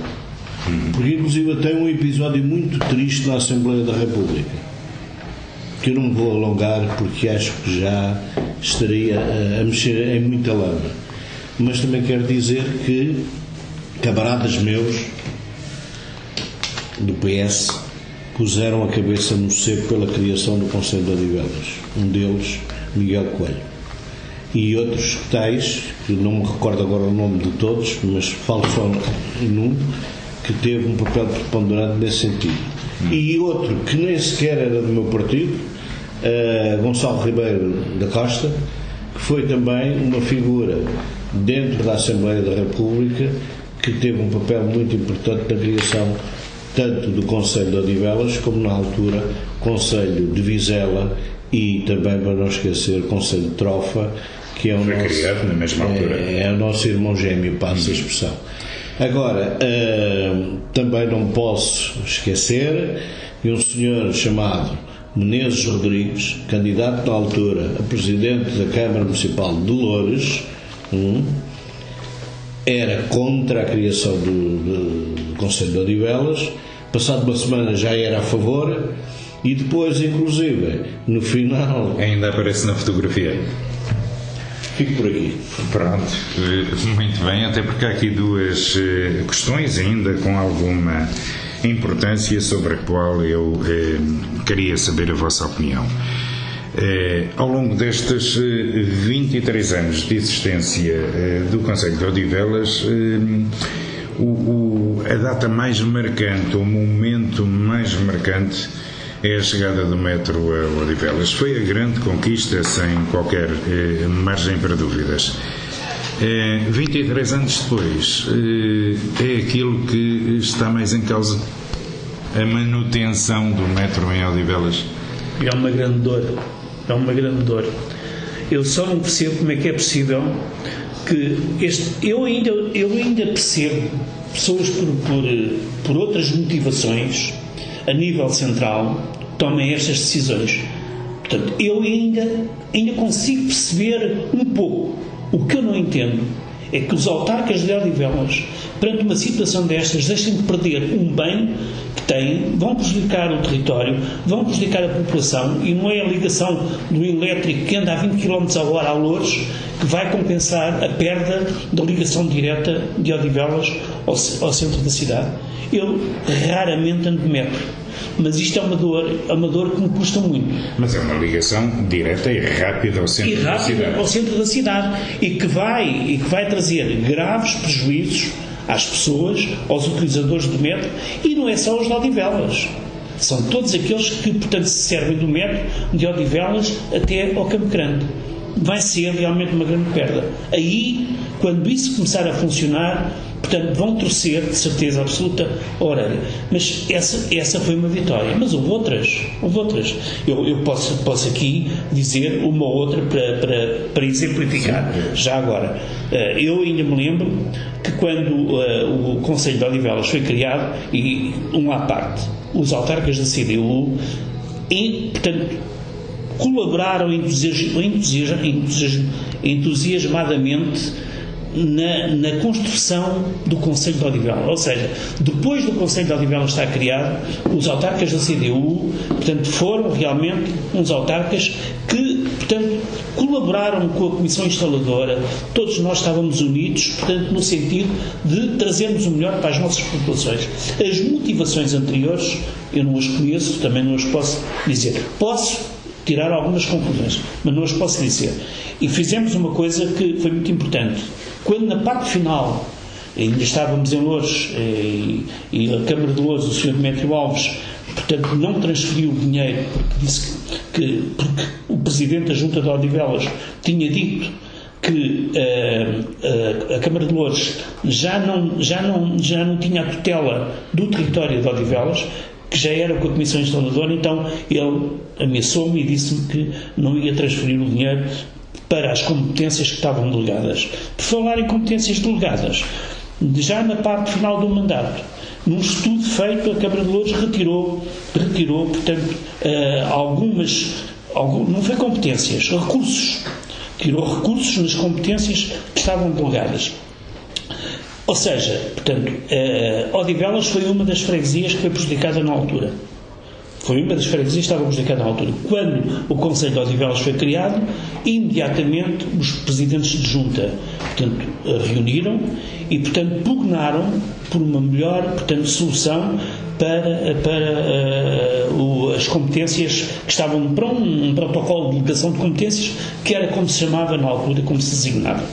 Porque, inclusive, tem um episódio muito triste na Assembleia da República, que eu não vou alongar porque acho que já estaria a mexer em muita lama. Mas também quero dizer que camaradas meus do PS puseram a cabeça no seco pela criação do Conselho de Odivelas. Um deles, Miguel Coelho. E outros tais, que não me recordo agora o nome de todos, mas falo só num, que teve um papel preponderante nesse sentido. E outro, que nem sequer era do meu partido, uh, Gonçalo Ribeiro da Costa, que foi também uma figura dentro da Assembleia da República que teve um papel muito importante na criação tanto do Conselho de Odivelas como na altura Conselho de Vizela e também para não esquecer Conselho de Trofa que é o Foi nosso, criado na mesma altura. É, é o nosso irmão gêmeo passa a expressão. Agora uh, também não posso esquecer de um senhor chamado Menezes Rodrigues candidato na altura a presidente da Câmara Municipal de Loures um, era contra a criação do, do, Conselho de Odivelas, passado uma semana já era a favor, E depois, inclusive, no final. Ainda aparece na fotografia. Fico por aqui. Pronto, muito bem, até porque há aqui duas eh, questões ainda com alguma importância sobre a qual eu eh, queria saber a vossa opinião. Eh, ao longo destes eh, 23 anos de existência eh, do Conselho de Odivelas, o, o, a data mais marcante, o momento mais marcante é a chegada do metro a Odivelas. Foi a grande conquista, sem qualquer eh, margem para dúvidas. Eh, 23 anos depois, eh, é aquilo que está mais em causa a manutenção do metro em Odivelas. É uma grande dor. É uma grande dor. Eu só não percebo como é que é possível que este. Eu ainda, eu ainda percebo pessoas por, por, por outras motivações a nível central tomem estas decisões. Portanto, eu ainda, ainda consigo perceber um pouco. O que eu não entendo é que os autarcas de Odivelas, perante uma situação destas, deixem de perder um bem que têm, vão prejudicar o território, vão prejudicar a população e não é a ligação do elétrico que anda a 20 km a hora a Louros que vai compensar a perda da ligação direta de Odivelas ao, ao centro da cidade. Eu raramente ando de metro mas isto é uma dor, é uma dor que me custa muito. Mas é uma ligação direta e rápida ao centro e da cidade. ao centro da cidade e que vai e que vai trazer graves prejuízos às pessoas, aos utilizadores do metro e não é só os de Odivelas. São todos aqueles que, portanto, se servem do metro de Odivelas até ao Campo Grande. Vai ser realmente uma grande perda. Aí, quando isso começar a funcionar, Portanto, vão torcer, de certeza absoluta, a orelha. Mas essa, essa foi uma vitória. Mas houve outras. Houve outras. Eu, eu posso, posso aqui dizer uma ou outra para, para, para exemplificar, já agora. Eh, Eu ainda me lembro que quando eh, o Conselho de Odivelas foi criado, e um à parte, os autarcas da CDU, e, portanto, colaboraram entusias- entusias- entusias- entusiasmadamente na, na construção do Conselho de Odivelas. Ou seja, depois do Conselho de Odivelas estar criado, os autarcas da CDU, portanto, foram realmente uns autarcas que, portanto, colaboraram com a Comissão Instaladora, todos nós estávamos unidos, portanto, no sentido de trazermos o melhor para as nossas populações. As motivações anteriores, eu não as conheço, também não as posso dizer. Posso tirar algumas conclusões, mas não as posso dizer. E fizemos uma coisa que foi muito importante. Quando na parte final ainda estávamos em Louros eh, e, e a Câmara de Louros, o Sr. Demétrio Alves, portanto, não transferiu o dinheiro porque disse que porque o Presidente da Junta de Odivelas tinha dito que eh, a, a Câmara de Louros já não, já, não, já não tinha a tutela do território de Odivelas, que já era com a Comissão Instaladora, então ele ameaçou-me e disse-me que não ia transferir o dinheiro para as competências que estavam delegadas. Por falar em competências delegadas, já na parte final do mandato, num estudo feito, a Câmara de Louros retirou, retirou portanto, eh, algumas, algum- não foi competências, recursos. Tirou recursos nas competências que estavam delegadas. Ou seja, portanto, eh, Odivelas foi uma das freguesias que foi prejudicada na altura. Foi uma das freguesias que estava prejudicada na altura. Quando o Conselho de Odivelas foi criado, imediatamente os presidentes de junta portanto, eh, reuniram e, portanto, pugnaram por uma melhor portanto, solução para, para eh, o- as competências que estavam para um, um protocolo de delegação de competências, que era como se chamava na altura, como se designava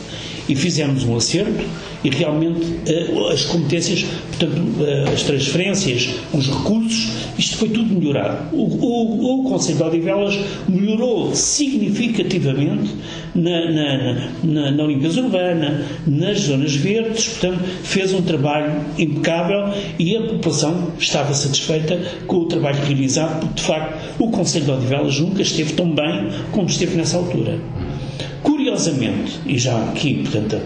e fizemos um acerto e realmente eh, as competências, portanto, eh, as transferências, os recursos, isto foi tudo melhorado. O, o, o Conselho de Odivelas melhorou significativamente na, na, na, na limpeza urbana, nas zonas verdes, portanto, fez um trabalho impecável e a população estava satisfeita com o trabalho realizado, porque de facto o Conselho de Odivelas nunca esteve tão bem como esteve nessa altura. Curiosamente, e já aqui, portanto,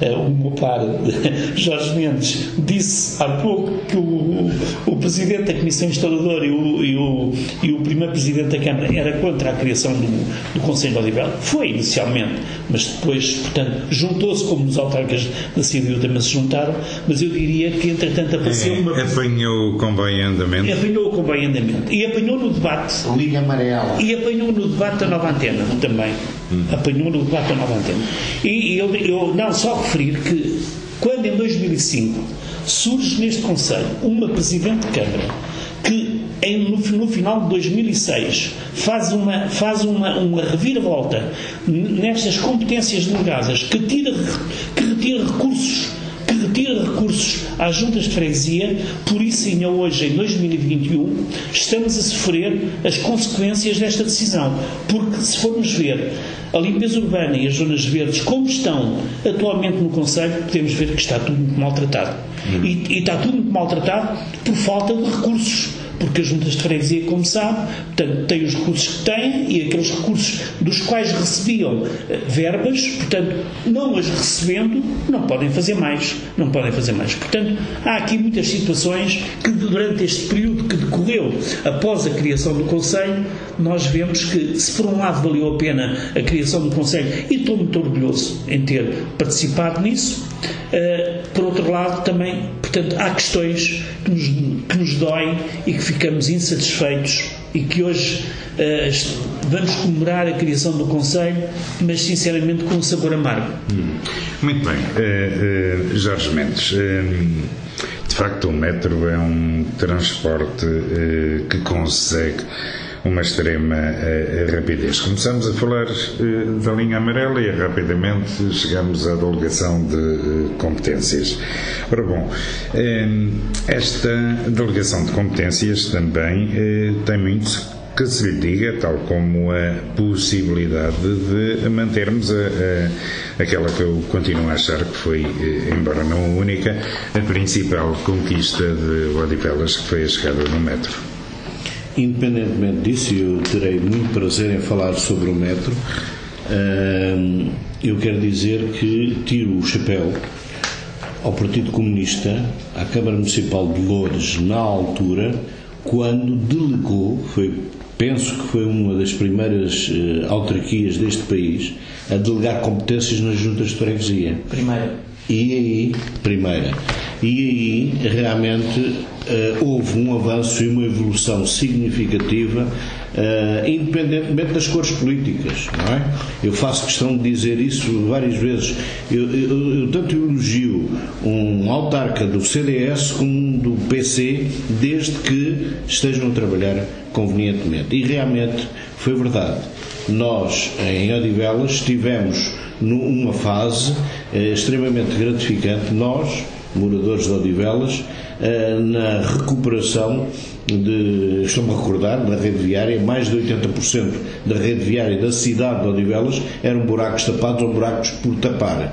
o meu par Jorge Mendes disse há pouco que o, o Presidente da Comissão Instaladora e o, e o, e o Primeiro Presidente da Câmara era contra a criação do, do Conselho de Odibel. Foi inicialmente, mas depois, portanto, juntou-se como os autarcas da CDU também se juntaram, mas eu diria que, entretanto, apareceu é, uma... Apanhou com bem andamento. Apanhou com bem andamento. E apanhou no debate... Liga amarela. E apanhou no debate da nova antena também. Hum. Apanhou no debate da nova antena. E eu, eu não só referir que quando em 2005 surge neste Conselho uma Presidente de Câmara que em, no, no, final de 2006 faz uma, faz uma, uma reviravolta nestas competências delegadas que, tira, que retira recursos retira recursos às juntas de freguesia, por isso ainda hoje, em 2021, estamos a sofrer as consequências desta decisão. Porque se formos ver a limpeza urbana e as zonas verdes, como estão atualmente no Conselho, podemos ver que está tudo muito maltratado. Hum. E, e está tudo muito maltratado por falta de recursos porque as juntas de freguesia, como sabe, portanto, têm os recursos que têm e aqueles recursos dos quais recebiam eh, verbas, portanto, não as recebendo, não podem fazer mais, não podem fazer mais. Portanto, há aqui muitas situações que durante este período que decorreu após a criação do Conselho, nós vemos que, se por um lado valeu a pena a criação do Conselho, e estou muito orgulhoso em ter participado nisso, uh, por outro lado também, portanto, há questões que nos, que nos doem e que ficamos insatisfeitos e que hoje uh, vamos comemorar a criação do Conselho, mas sinceramente com um sabor amargo. Hum. Muito bem. Uh, uh, Jorge Mendes, de facto o metro é um transporte que consegue uma extrema uh, rapidez. Começamos a falar uh, da linha amarela e rapidamente chegamos à delegação de competências. Ora bom, esta delegação de competências também tem muito que se lhe diga, tal como a possibilidade de mantermos a, a, aquela que eu continuo a achar que foi, embora não a única, a principal conquista de Odivelas, que foi a chegada no metro. Independentemente disso, eu terei muito prazer em falar sobre o metro. Eu quero dizer que tiro o chapéu ao Partido Comunista, à Câmara Municipal de Loures, na altura, quando delegou, foi, penso que foi uma das primeiras uh, autarquias deste país, a delegar competências nas juntas de freguesia. Primeira. E aí, primeira. E aí, realmente, uh, houve um avanço e uma evolução significativa, uh, independentemente das cores políticas, não é? Eu faço questão de dizer isso várias vezes. Eu, eu, eu tanto elogio um autarca do CDS como do PC, desde que estejam a trabalhar convenientemente. E realmente foi verdade. Nós, em Odivelas, tivemos numa fase eh, extremamente gratificante, nós, moradores de Odivelas, eh, na recuperação de, estou-me a recordar, da rede viária, mais de 80% da rede viária da cidade de Odivelas eram buracos tapados ou buracos por tapar.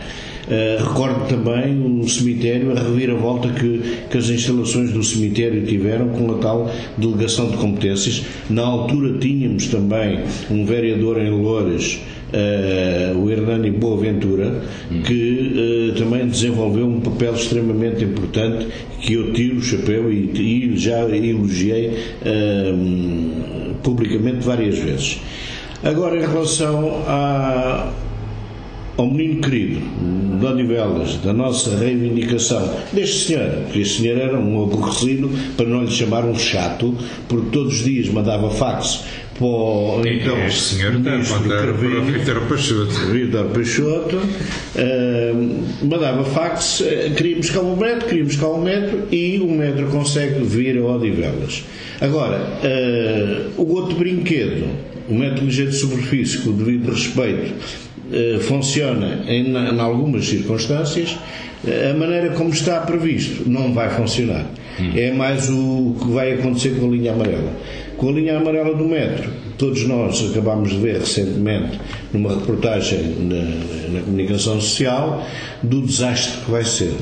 Uh, recordo também o cemitério, a reviravolta que, que as instalações do cemitério tiveram com a tal delegação de competências. Na altura tínhamos também um vereador em Loures uh, o Hernani Boaventura, que uh, também desenvolveu um papel extremamente importante que eu tiro o chapéu e, e já elogiei uh, publicamente várias vezes. Agora, em relação a, ao menino querido, de Odivelas, da nossa reivindicação deste senhor, que este senhor era um aborrecido, para não lhe chamar um chato, porque todos os dias mandava fax para então, este senhor está a mandar para o Vitor Peixoto. Vitor Peixoto uh, mandava fax, uh, queríamos cá um metro, queríamos cá um metro e o metro consegue vir a Odivelas. Agora, uh, o outro brinquedo, o metro ligeiro de superfície, com o devido respeito, funciona em, em algumas circunstâncias, a maneira como está previsto não vai funcionar. Hum. É mais o que vai acontecer com a linha amarela. Com a linha amarela do metro, todos nós acabámos de ver recentemente numa reportagem na, na comunicação social do desastre que vai ser.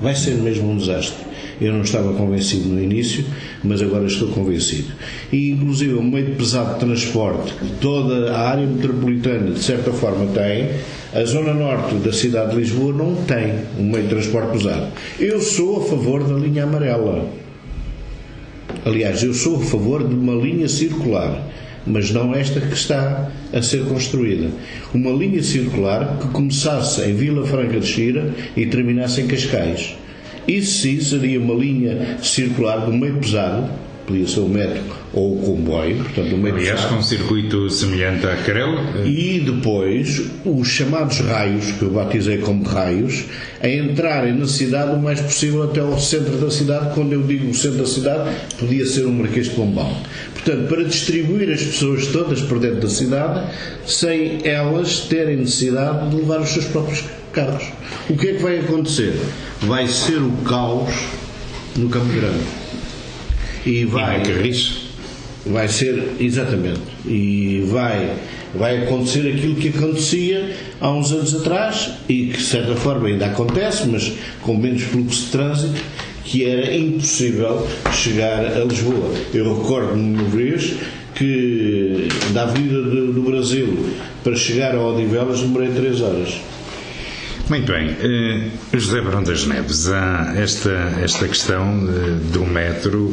Vai ser mesmo um desastre. Eu não estava convencido no início, mas agora estou convencido. E, inclusive, o meio de pesado de transporte que toda a área metropolitana, de certa forma, tem, a zona norte da cidade de Lisboa não tem um meio de transporte pesado. Eu sou a favor da linha amarela. Aliás, eu sou a favor de uma linha circular mas não esta que está a ser construída. Uma linha circular que começasse em Vila Franca de Xira e terminasse em Cascais. Isso sim seria uma linha circular do meio pesado, podia ser o metro ou o comboio, portanto o meio Aliás, pesado. com um circuito semelhante à Carela. E depois os chamados raios, que eu batizei como raios, a entrarem na cidade o mais possível até ao centro da cidade. Quando eu digo o centro da cidade, podia ser o Marquês de Pombal. Portanto, para distribuir as pessoas todas por dentro da cidade, sem elas terem necessidade de levar os seus próprios carros. O que é que vai acontecer? Vai ser o caos no Campo Grande. E E vai, Carris. vai ser, exatamente, e vai, vai acontecer aquilo que acontecia há uns anos atrás e que de certa forma ainda acontece, mas com menos fluxo de trânsito, que era impossível chegar a Lisboa. Eu recordo-me uma vez que da Avenida do Brasil para chegar a Odivelas demorei 3 horas. Muito bem, eh, José Brão das Neves, há esta, esta questão eh, do metro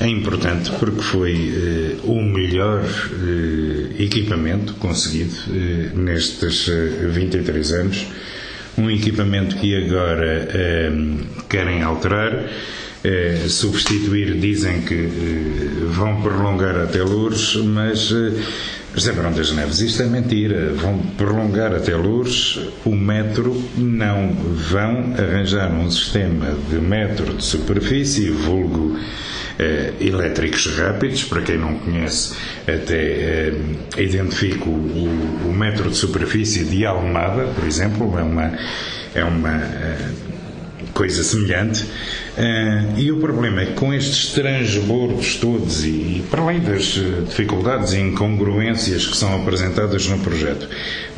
eh, é importante porque foi o melhor equipamento conseguido nestes eh, 23 anos, um equipamento que agora querem alterar. Eh, substituir, dizem que eh, vão prolongar até Lourdes, mas eh, José Brão das Neves, isto é mentira. Vão prolongar até Lourdes o metro, não vão arranjar um sistema de metro de superfície, vulgo eh, elétricos rápidos. Para quem não conhece, até identifico o, o metro de superfície de Almada, por exemplo, é uma. É uma coisa semelhante. Eh, e o problema é que com estes transbordos todos e, para além das eh, dificuldades e incongruências que são apresentadas no projeto,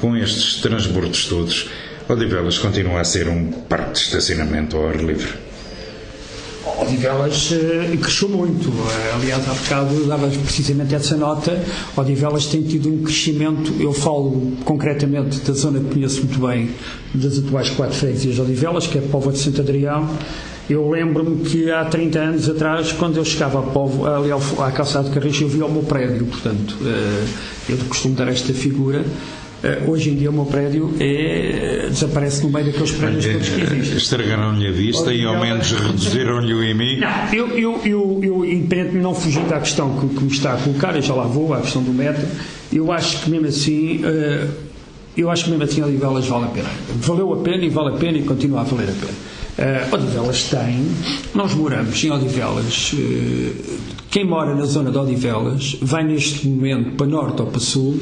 com estes transbordos todos, Odivelas continua a ser um parque de estacionamento ao ar livre. Odivelas eh, cresceu muito. Eh, aliás, há bocado dava precisamente essa nota. Odivelas tem tido um crescimento, eu falo concretamente da zona que conheço muito bem, das atuais quatro freguesias de Odivelas, que é a Póvoa de Santo Adrião. Eu lembro-me que há 30 anos atrás, quando eu chegava a Povo, ali ao, à calçada de Carris, eu via o meu prédio. Portanto, eh, eu costumo dar esta figura. Eh, hoje em dia o meu prédio é, desaparece no meio daqueles prédios todos que existem. Estragaram-lhe a vista e ao menos reduziram-lhe o IMI. Não, eu, eu, eu, eu independentemente de não fugir da questão que, que me está a colocar, eu já lá vou, à questão do metro, eu acho que mesmo assim, eh, eu acho que mesmo assim Odivelas vale a pena. Valeu a pena e vale a pena e continua a valer a pena. Uh, Odivelas tem, nós moramos em Odivelas, eh, quem mora na zona de Odivelas vai neste momento para norte ou para sul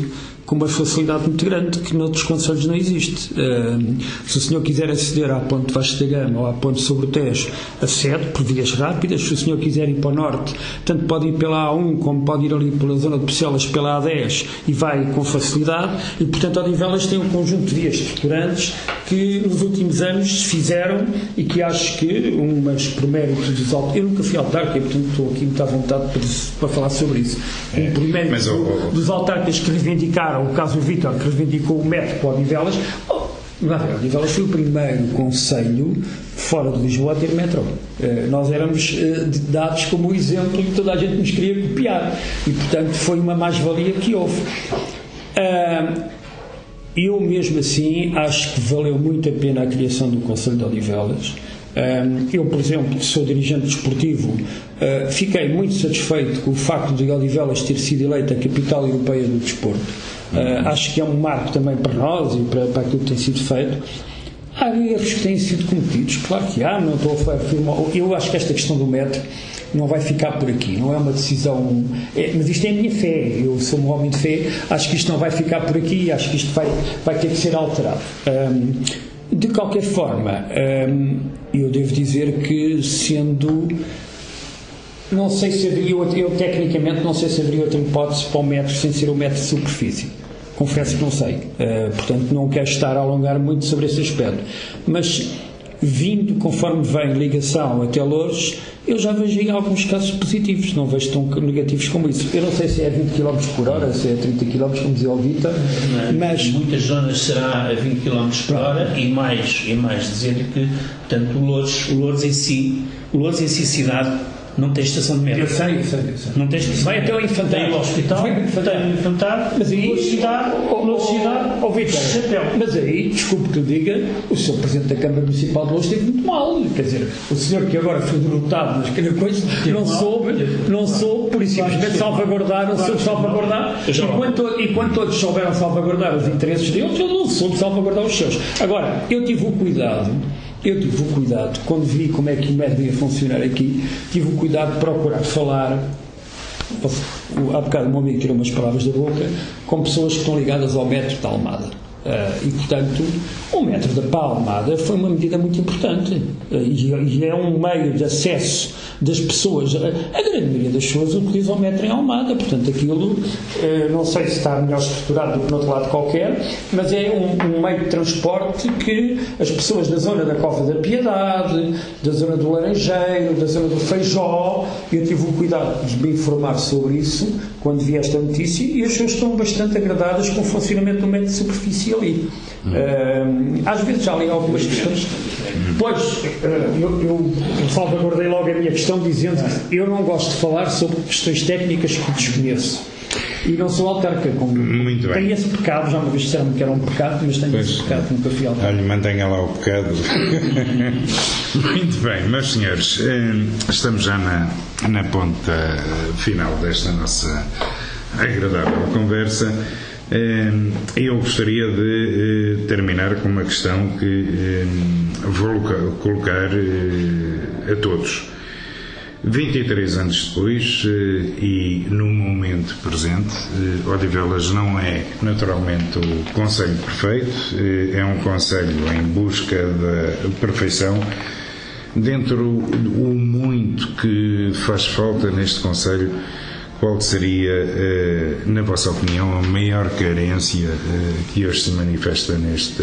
com uma facilidade muito grande que noutros conselhos não existe. Uh, se o senhor quiser aceder à ponte Vasco da Gama ou à ponte sobre o Tejo, acede por vias rápidas. Se o senhor quiser ir para o norte, tanto pode ir pela A1 como pode ir ali pela zona de Pecelas pela A10 e vai com facilidade. E, portanto, Odivelas tem um conjunto de vias estruturantes que nos últimos anos se fizeram e que acho que, umas por mérito dos autarcas, eu nunca fui autarca, portanto estou aqui muito à vontade para, para falar sobre isso. Um por mérito mas, oh, oh, dos autarcas que reivindicaram, o caso do Vítor, que reivindicou o método para Odivelas, oh, Odivelas foi o primeiro conselho fora de Lisboa a ter metrô. Uh, nós éramos uh, dados como exemplo e toda a gente nos queria copiar. E, portanto, foi uma mais-valia que houve. Uh, eu, mesmo assim, acho que valeu muito a pena a criação do Conselho de Odivelas. Eu, por exemplo, sou dirigente desportivo, fiquei muito satisfeito com o facto de Odivelas ter sido eleita a capital europeia do desporto. Acho que é um marco também para nós e para, para aquilo que tem sido feito. Há erros que têm sido cometidos, claro que há, não estou a afirmar. Eu acho que esta questão do metro não vai ficar por aqui, não é uma decisão. É, mas isto é a minha fé, eu sou um homem de fé, acho que isto não vai ficar por aqui, acho que isto vai, vai ter que ser alterado. Um, de qualquer forma, um, eu devo dizer que, sendo. Não sei se haveria, eu tecnicamente não sei se haveria outra hipótese para o metro sem ser o metro de superfície. Confesso que não sei. Uh, portanto, não quero estar a alongar muito sobre esse aspecto. Mas vindo conforme vem ligação até Louros, eu já vejo alguns casos positivos, não vejo tão negativos como isso. Eu não sei se é 20 km por hora, se é 30 km, como dizia o Vita, mas. Em muitas zonas será a 20 km por hora e mais, e mais dizer que, portanto, o Louros, o Louros em si, o Louros em si cidade não tem estação de metro. Eu sei, eu sei, eu sei. Não tem estação Vai até ao Infantário. Tem o hospital, Vai ao Infantário. tem o Infantário, Mas aí, velocidade, velocidade, Vitor, chapéu. mas aí, desculpe que eu diga, o Sr. Presidente da Câmara Municipal de Louros esteve muito mal. Quer dizer, o senhor que agora foi derrotado nas coisas, não soube, não soube, por isso simplesmente salvaguardar, não soube salvaguardar. E e quando todos souberam salvaguardar os interesses deles, ele não soube salvaguardar os seus. Agora, eu tive o cuidado eu tive o cuidado, quando vi como é que o método ia funcionar aqui, tive o cuidado de procurar falar. Há bocado o meu amigo tirou umas palavras da boca com pessoas que estão ligadas ao método da Almada. Uh, e, portanto, o metro da Palmada foi uma medida muito importante uh, e, e, é um meio de acesso das pessoas. A, grande maioria das pessoas utiliza o metro em Almada, portanto, aquilo uh, não sei se está melhor estruturado do que no outro lado qualquer, mas é um, um, meio de transporte que as pessoas da zona da Cova da Piedade, da zona do Laranjeiro, da zona do Feijó, eu tive o cuidado de me informar sobre isso quando vi esta notícia e as pessoas estão bastante agradadas com o funcionamento do metro de superfície ali. Uh, às vezes há ali algumas questões. Pois, uh, eu, eu, salvaguardei logo a minha questão dizendo que eu não gosto de falar sobre questões técnicas que desconheço. E não sou autarca, como Muito bem. tenho esse pecado, já uma vez disseram-me que era um pecado, mas tenho Pois. esse pecado, nunca fui autarca. Olha, mantenha lá o pecado. Muito bem, meus senhores, eh, estamos já na, na ponta final desta nossa agradável conversa. Eh, Eu gostaria de eh, terminar com uma questão que vou loca- colocar a todos. 23 anos depois eh, e no momento presente, eh, Odivelas não é naturalmente o conselho perfeito, eh, é um conselho em busca da perfeição. Dentro do muito que faz falta neste conselho, qual seria, na vossa opinião, a maior carência que hoje se manifesta neste,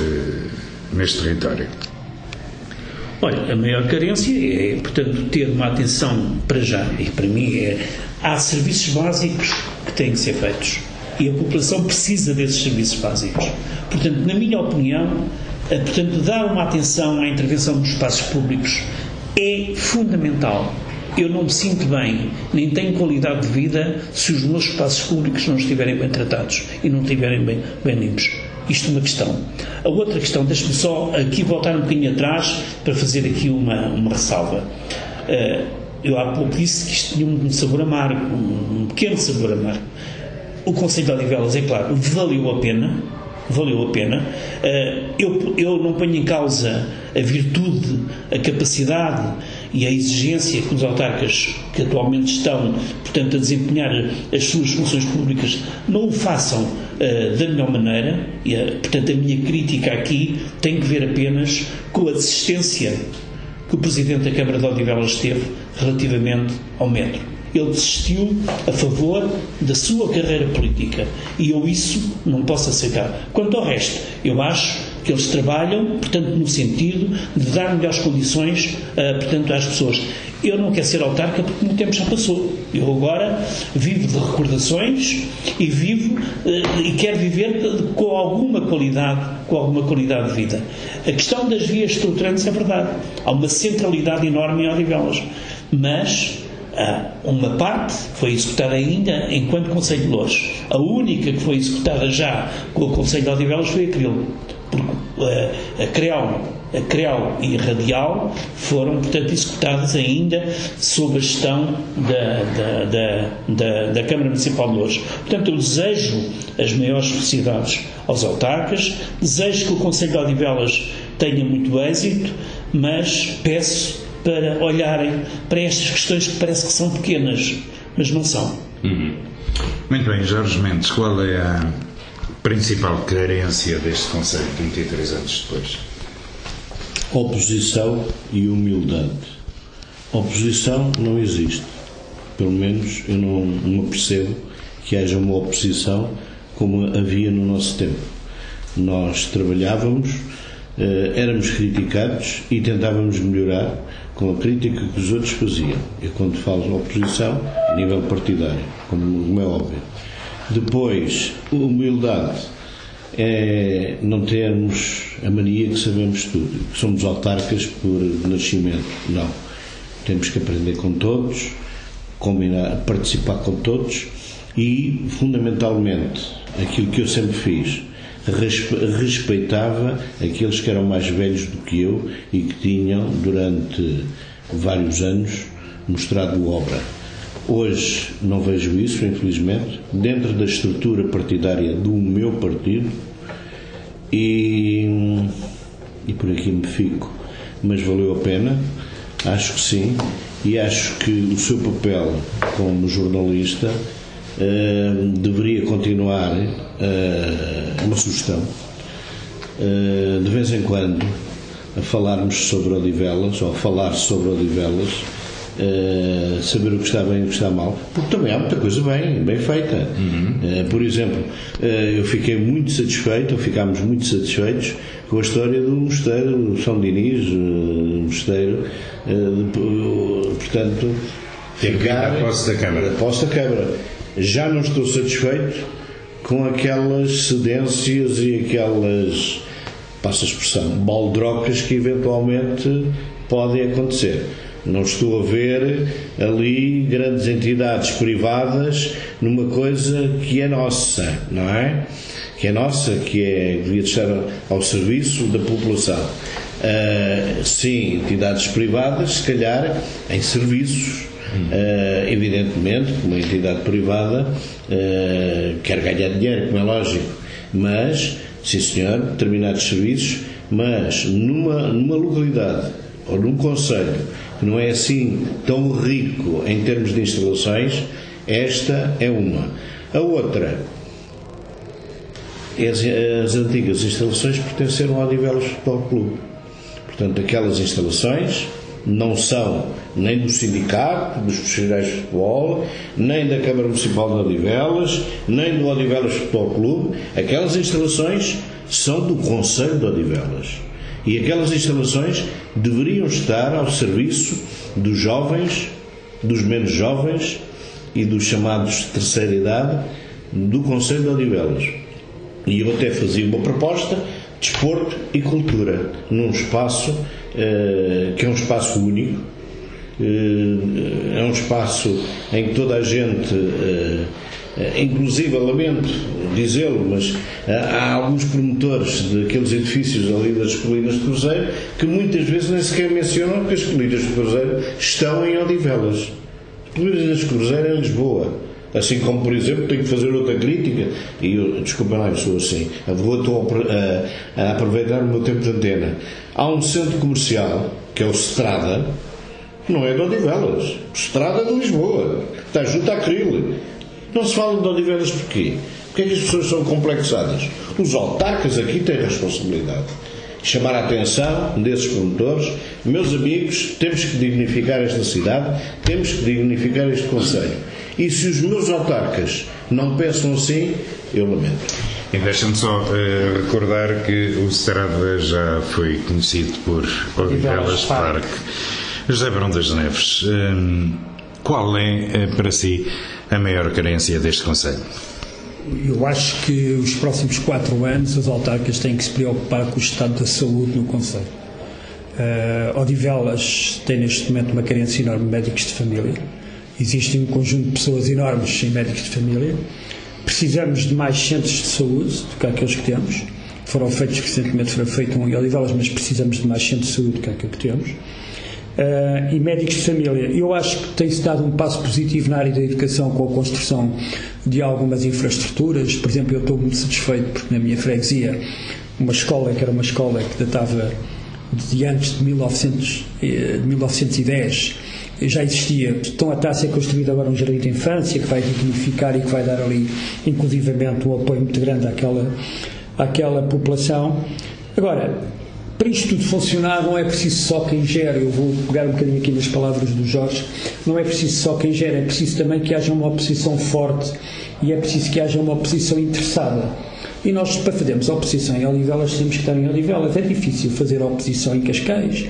neste território? Olha, a maior carência é, portanto, ter uma atenção para já, e para mim é, há serviços básicos que têm que ser feitos e a população precisa desses serviços básicos. Portanto, na minha opinião, eh, portanto, dar uma atenção à intervenção nos espaços públicos é fundamental. Eu não me sinto bem, nem tenho qualidade de vida se os meus espaços públicos não estiverem bem tratados e não estiverem bem, bem limpos. Isto é uma questão. A outra questão, deixe-me só aqui voltar um bocadinho atrás para fazer aqui uma, uma ressalva. Eh, eu há pouco disse que isto tinha um sabor amargo, um pequeno sabor amargo. O Conselho de Odivelas, é claro, valeu a pena, valeu a pena. Eh, Eu, eu não ponho em causa a virtude, a capacidade e a exigência que os autarcas que atualmente estão, portanto, a desempenhar as suas funções públicas não o façam eh, da melhor maneira. E, eh, portanto, a minha crítica aqui tem que ver apenas com a desistência que o Presidente da Câmara de Odivelas teve relativamente ao metro. Ele desistiu a favor da sua carreira política e eu isso não posso aceitar. Quanto ao resto, eu acho que eles trabalham, portanto, no sentido de dar melhores condições, ah, portanto, às pessoas. Eu não quero ser autarca porque o tempo já passou. Eu agora vivo de recordações e vivo eh, e quero viver com alguma qualidade, com alguma qualidade de vida. A questão das vias estruturantes é verdade. Há uma centralidade enorme em Odivelas. Mas uma parte foi executada ainda enquanto Conselho de Louros. A única que foi executada já com o Conselho de Odivelas foi a Cril. Porque eh, a CREAL, a CREAL e a Radial foram, portanto, executadas ainda sob a gestão da, da, da, da, Câmara Municipal de Louros. Portanto, eu desejo as maiores felicidades aos autarcas, desejo que o Conselho de Odivelas tenha muito êxito, mas peço para olharem para estas questões que parece que são pequenas, mas não são. Muito bem, Jorge Mendes, qual é a principal carência deste Conselho 23 anos depois? Oposição e humildade. Oposição não existe. Pelo menos eu não me percebo que haja uma oposição como havia no nosso tempo. Nós trabalhávamos uh, éramos criticados e tentávamos melhorar com a crítica que os outros faziam. Eu, quando falo oposição, a nível partidário, como é óbvio. Depois, humildade é não termos a mania que sabemos tudo, que somos autarcas por nascimento. Não. Temos que aprender com todos, combinar, participar com todos e, fundamentalmente, aquilo que eu sempre fiz, respeitava aqueles que eram mais velhos do que eu e que tinham, durante vários anos, mostrado obra. Hoje não vejo isso, infelizmente, dentro da estrutura partidária do meu partido e, e por aqui me fico. Mas valeu a pena, acho que sim, e acho que o seu papel como jornalista uh, deveria continuar uh, uma sugestão. Uh, de vez em quando a falarmos sobre Odivelas ou a falar sobre Odivelas Uh, saber o que está bem e o que está mal, porque também há muita coisa bem, bem feita. Uhum. Uh, por exemplo, uh, eu fiquei muito satisfeito, ou ficámos muito satisfeitos com a história do mosteiro São Dinis, mosteiro, portanto, ficar a posse da Câmara. A posse da Câmara. Já não estou satisfeito com aquelas cedências e aquelas, passa a expressão, baldrocas que eventualmente podem acontecer. Não estou a ver ali grandes entidades privadas numa coisa que é nossa, não é? Que é nossa, que é, devia estar ao serviço da população. Uh, sim, entidades privadas, se calhar em serviços, uh, evidentemente, uma entidade privada uh, quer ganhar dinheiro, como é lógico, mas, sim senhor, determinados serviços, mas numa, numa localidade ou num conselho que não é assim tão rico em termos de instalações, esta é uma. A outra, as, as antigas instalações pertenceram ao Odivelas Futebol Clube. Portanto, aquelas instalações não são nem do sindicato, dos profissionais de futebol, nem da Câmara Municipal de Odivelas, nem do Odivelas Futebol Clube. Aquelas instalações são do Conselho de Odivelas. E aquelas instalações deveriam estar ao serviço dos jovens, dos menos jovens e dos chamados de terceira idade do Conselho de Odivelas. E eu até fazia uma proposta desporto e cultura num espaço uh, que é um espaço único, uh, é um espaço em que toda a gente eh, inclusive, lamento dizê-lo, mas eh, há alguns promotores daqueles edifícios ali das colinas de Cruzeiro que muitas vezes nem sequer mencionam que as colinas de Cruzeiro estão em Odivelas. As colinas de Cruzeiro é em Lisboa. Assim como, por exemplo, tenho que fazer outra crítica, e eu, desculpa lá, eu sou assim, vou estou a, a, aproveitar o meu tempo de antena. Há um centro comercial, que é o Strada, que não é de Odivelas, Strada de Lisboa, está junto à Cril. Não se fala de Odivelas porquê? Porque é que as pessoas são complexadas? Os autarcas aqui têm responsabilidade. Chamar a atenção desses promotores, meus amigos, temos que dignificar esta cidade, temos que dignificar este Conselho. E se os meus autarcas não pensam assim, eu lamento. E deixa-me só uh, recordar que o Strada já foi conhecido por Odivelas Parque. José Brão das Neves, um, qual é, uh, para si, a maior carência deste Conselho? Eu acho que os próximos quatro anos as autarcas têm que se preocupar com o estado da saúde no Conselho. Uh, Odivelas tem neste momento uma carência enorme de médicos de família. Existe um conjunto de pessoas enormes sem médicos de família. Precisamos de mais centros de saúde do que aqueles que temos. Foram feitos recentemente, foram feitos em Odivelas, mas precisamos de mais centros de saúde do que aqueles que temos uh, e médicos de família. Eu acho que tem-se dado um passo positivo na área da educação com a construção de algumas infraestruturas. Por exemplo, eu estou muito satisfeito porque na minha freguesia, uma escola que era uma escola que datava de antes de, 1900, eh, de 1910 já existia. Estão a ser construído agora um jardim de infância que vai dignificar e que vai dar ali, inclusivamente, um apoio muito grande àquela, àquela população. Agora, para isto tudo funcionar não é preciso só quem gera, eu vou pegar um bocadinho aqui nas palavras do Jorge, não é preciso só quem gera, é preciso também que haja uma oposição forte e é preciso que haja uma oposição interessada. E nós, para fazermos oposição em Olivelas, temos que estar em Olivelas. É difícil fazer oposição em Cascais.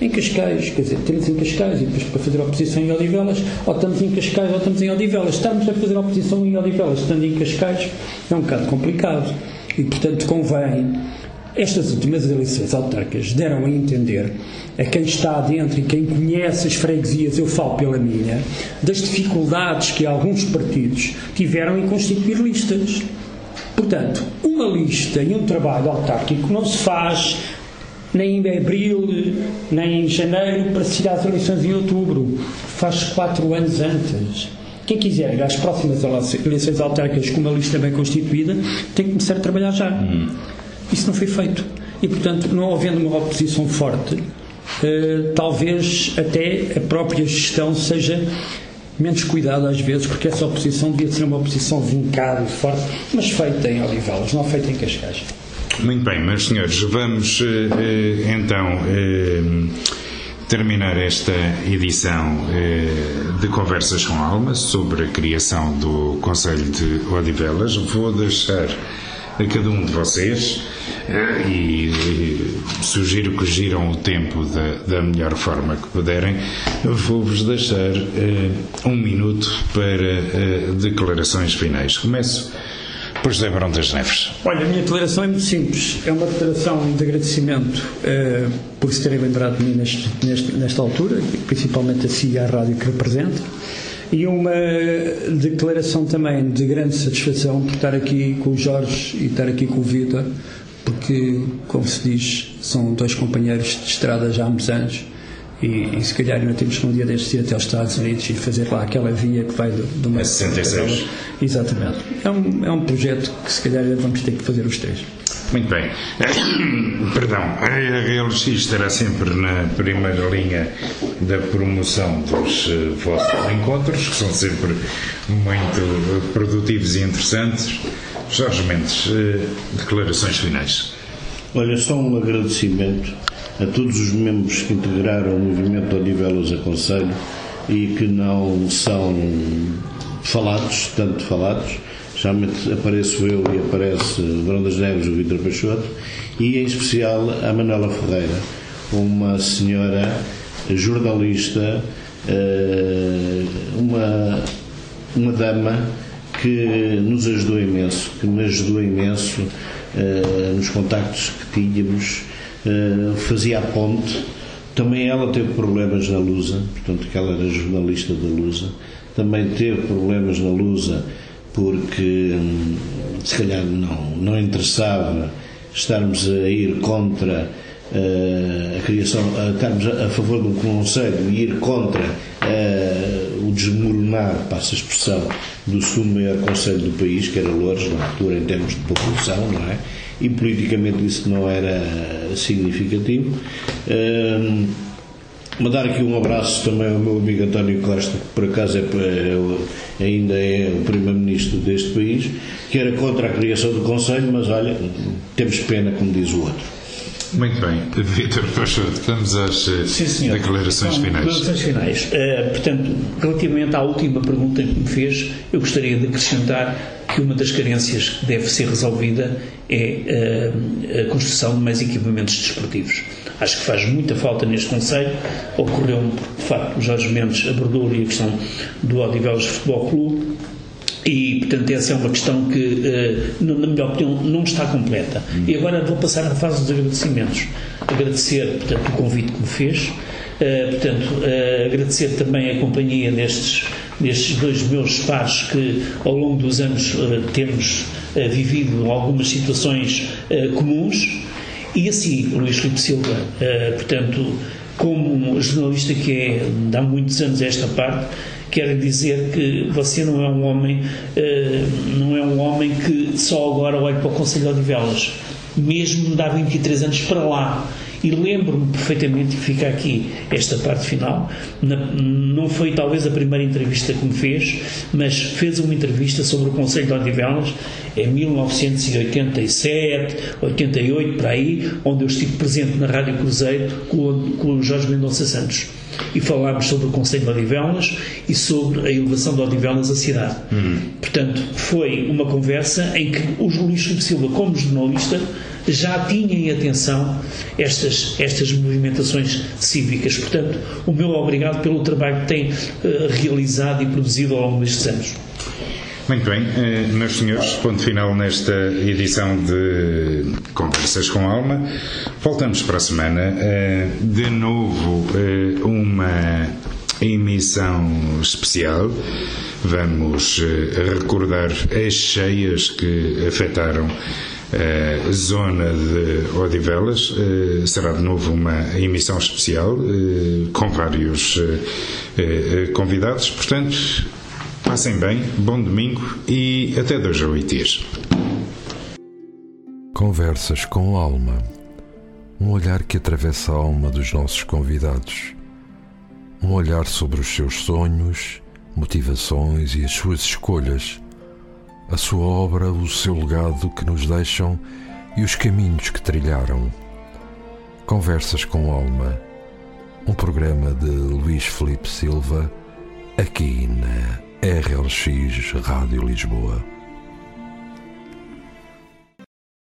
Em Cascais, quer dizer, temos em Cascais e depois para fazer oposição em Olivelas, ou estamos em Cascais ou estamos em Olivelas. Estamos a fazer oposição em Olivelas, estando em Cascais, é um bocado complicado. E, portanto, convém estas últimas eleições autárquicas deram a entender a quem está dentro e quem conhece as freguesias, eu falo pela minha, das dificuldades que alguns partidos tiveram em constituir listas. Portanto, uma lista e um trabalho autárquico não se faz nem em abril, nem em janeiro, para se ir às eleições em outubro. Faz quatro anos antes. Quem quiser ir às próximas eleições autárquicas com uma lista bem constituída tem que começar a trabalhar já. Hum. Isso não foi feito. E, portanto, não havendo uma oposição forte, eh, talvez até a própria gestão seja menos cuidado às vezes, porque essa oposição devia ser uma oposição vincada e forte, mas feita em Olivelas, não feita em Cascais. Muito bem, meus senhores, vamos eh, eh, então terminar esta edição de Conversas com Alma sobre a criação do Conselho de Odivelas. Vou deixar a cada um de vocês eh, e, sugiro que giram o tempo da, da melhor forma que puderem. Vou-vos deixar uh, um minuto para uh, declarações finais. Começo por José Barão das Neves. Olha, a minha declaração é muito simples. É uma declaração de agradecimento uh, por se terem lembrado de mim neste, neste, nesta altura, principalmente a si e à rádio que represento e uma declaração também de grande satisfação por estar aqui com o Jorge e estar aqui com o Vitor, porque, como se diz, são dois companheiros de estrada já há muitos anos. E, e se calhar ainda temos que um dia destes ir até aos Estados Unidos e fazer lá aquela via que vai do, do meio. 66. Exatamente. É um, é um projeto que se calhar vamos ter que fazer os três. Muito bem. Perdão, a RLX estará sempre na primeira linha da promoção dos uh, vossos encontros, que são sempre muito produtivos e interessantes. Jorge Mendes, uh, declarações finais. Olha, só um agradecimento a todos os membros que integraram o movimento Odivelas Aconselho e que não são falados, tanto falados, Geralmente apareço eu e aparece o Verão das Neves, o Vitor Peixoto, e em especial a Manuela Ferreira, uma senhora jornalista, eh, uma, uma dama que nos ajudou imenso, que me ajudou imenso eh, nos contactos que tínhamos, eh, fazia a ponte. Também ela teve problemas na Lusa, portanto que ela era jornalista da Lusa, também teve problemas na Lusa porque hum, se calhar não, não interessava estarmos a ir contra uh, a criação, a estarmos a, a, favor um conselho e ir contra uh, o desmoronar, passa a expressão, do segundo maior conselho do país, que era Lourdes, na altura em termos de população, não é? E politicamente isso não era significativo. Uh, Mandar aqui um abraço também ao meu amigo António Costa, que por acaso é, é, ainda é o Primeiro-Ministro deste país, que era contra a criação do Conselho, mas olha, temos pena, como diz o outro. Muito bem, Vítor Peixoto, vamos às eh, Sim, declarações então, finais. Declarações finais. Uh, portanto, relativamente à última pergunta que me fez, eu gostaria de acrescentar que uma das carências que deve ser resolvida é uh, a construção de mais equipamentos desportivos. Acho que faz muita falta neste Conselho. Ocorreu-me, de facto, o Jorge Mendes abordou a questão do Odivelas Futebol Clube e, portanto, essa é uma questão que, eh, na minha opinião, não está completa. E agora vou passar à fase dos agradecimentos. Agradecer, portanto, o convite que me fez. Uh, portanto, uh, agradecer também a companhia destes, destes dois meus pares que ao longo dos anos temos vivido algumas situações comuns e assim, Luís Filipe Silva, portanto, como jornalista que é há muitos anos esta parte, quero dizer que você não é um homem, não é um homem que só agora olha para o Conselho de Odivelas, mesmo de há 23 anos para lá E lembro-me perfeitamente, que fica aqui esta parte final, na, não foi talvez a primeira entrevista que me fez, mas fez uma entrevista sobre o Conselho de Odivelas em 1987, 88, para aí, onde eu estive presente na Rádio Cruzeiro com, com o Jorge Mendonça Santos e falámos sobre o Conselho de Odivelas e sobre a elevação de Odivelas à cidade. Uhum. Portanto, foi uma conversa em que o Luís Silva, como jornalista, já tinha em atenção estas, estas movimentações cívicas. Portanto, o meu obrigado pelo trabalho que tem uh, realizado e produzido ao longo destes anos. Muito bem, eh, meus senhores, ponto final nesta edição de Conversas com Alma. Voltamos para a semana. Eh, de novo, eh, uma emissão especial. Vamos recordar as cheias que afetaram a zona de Odivelas. Será de novo uma emissão especial com vários convidados. Portanto, Passem bem, bom domingo e até dois a oito dias. Conversas com alma. Um olhar que atravessa a alma dos nossos convidados. Um olhar sobre os seus sonhos, motivações e as suas escolhas. A sua obra, o seu legado que nos deixam e os caminhos que trilharam. Conversas com Alma, um programa de Luís Felipe Silva, aqui na RLX Rádio Lisboa.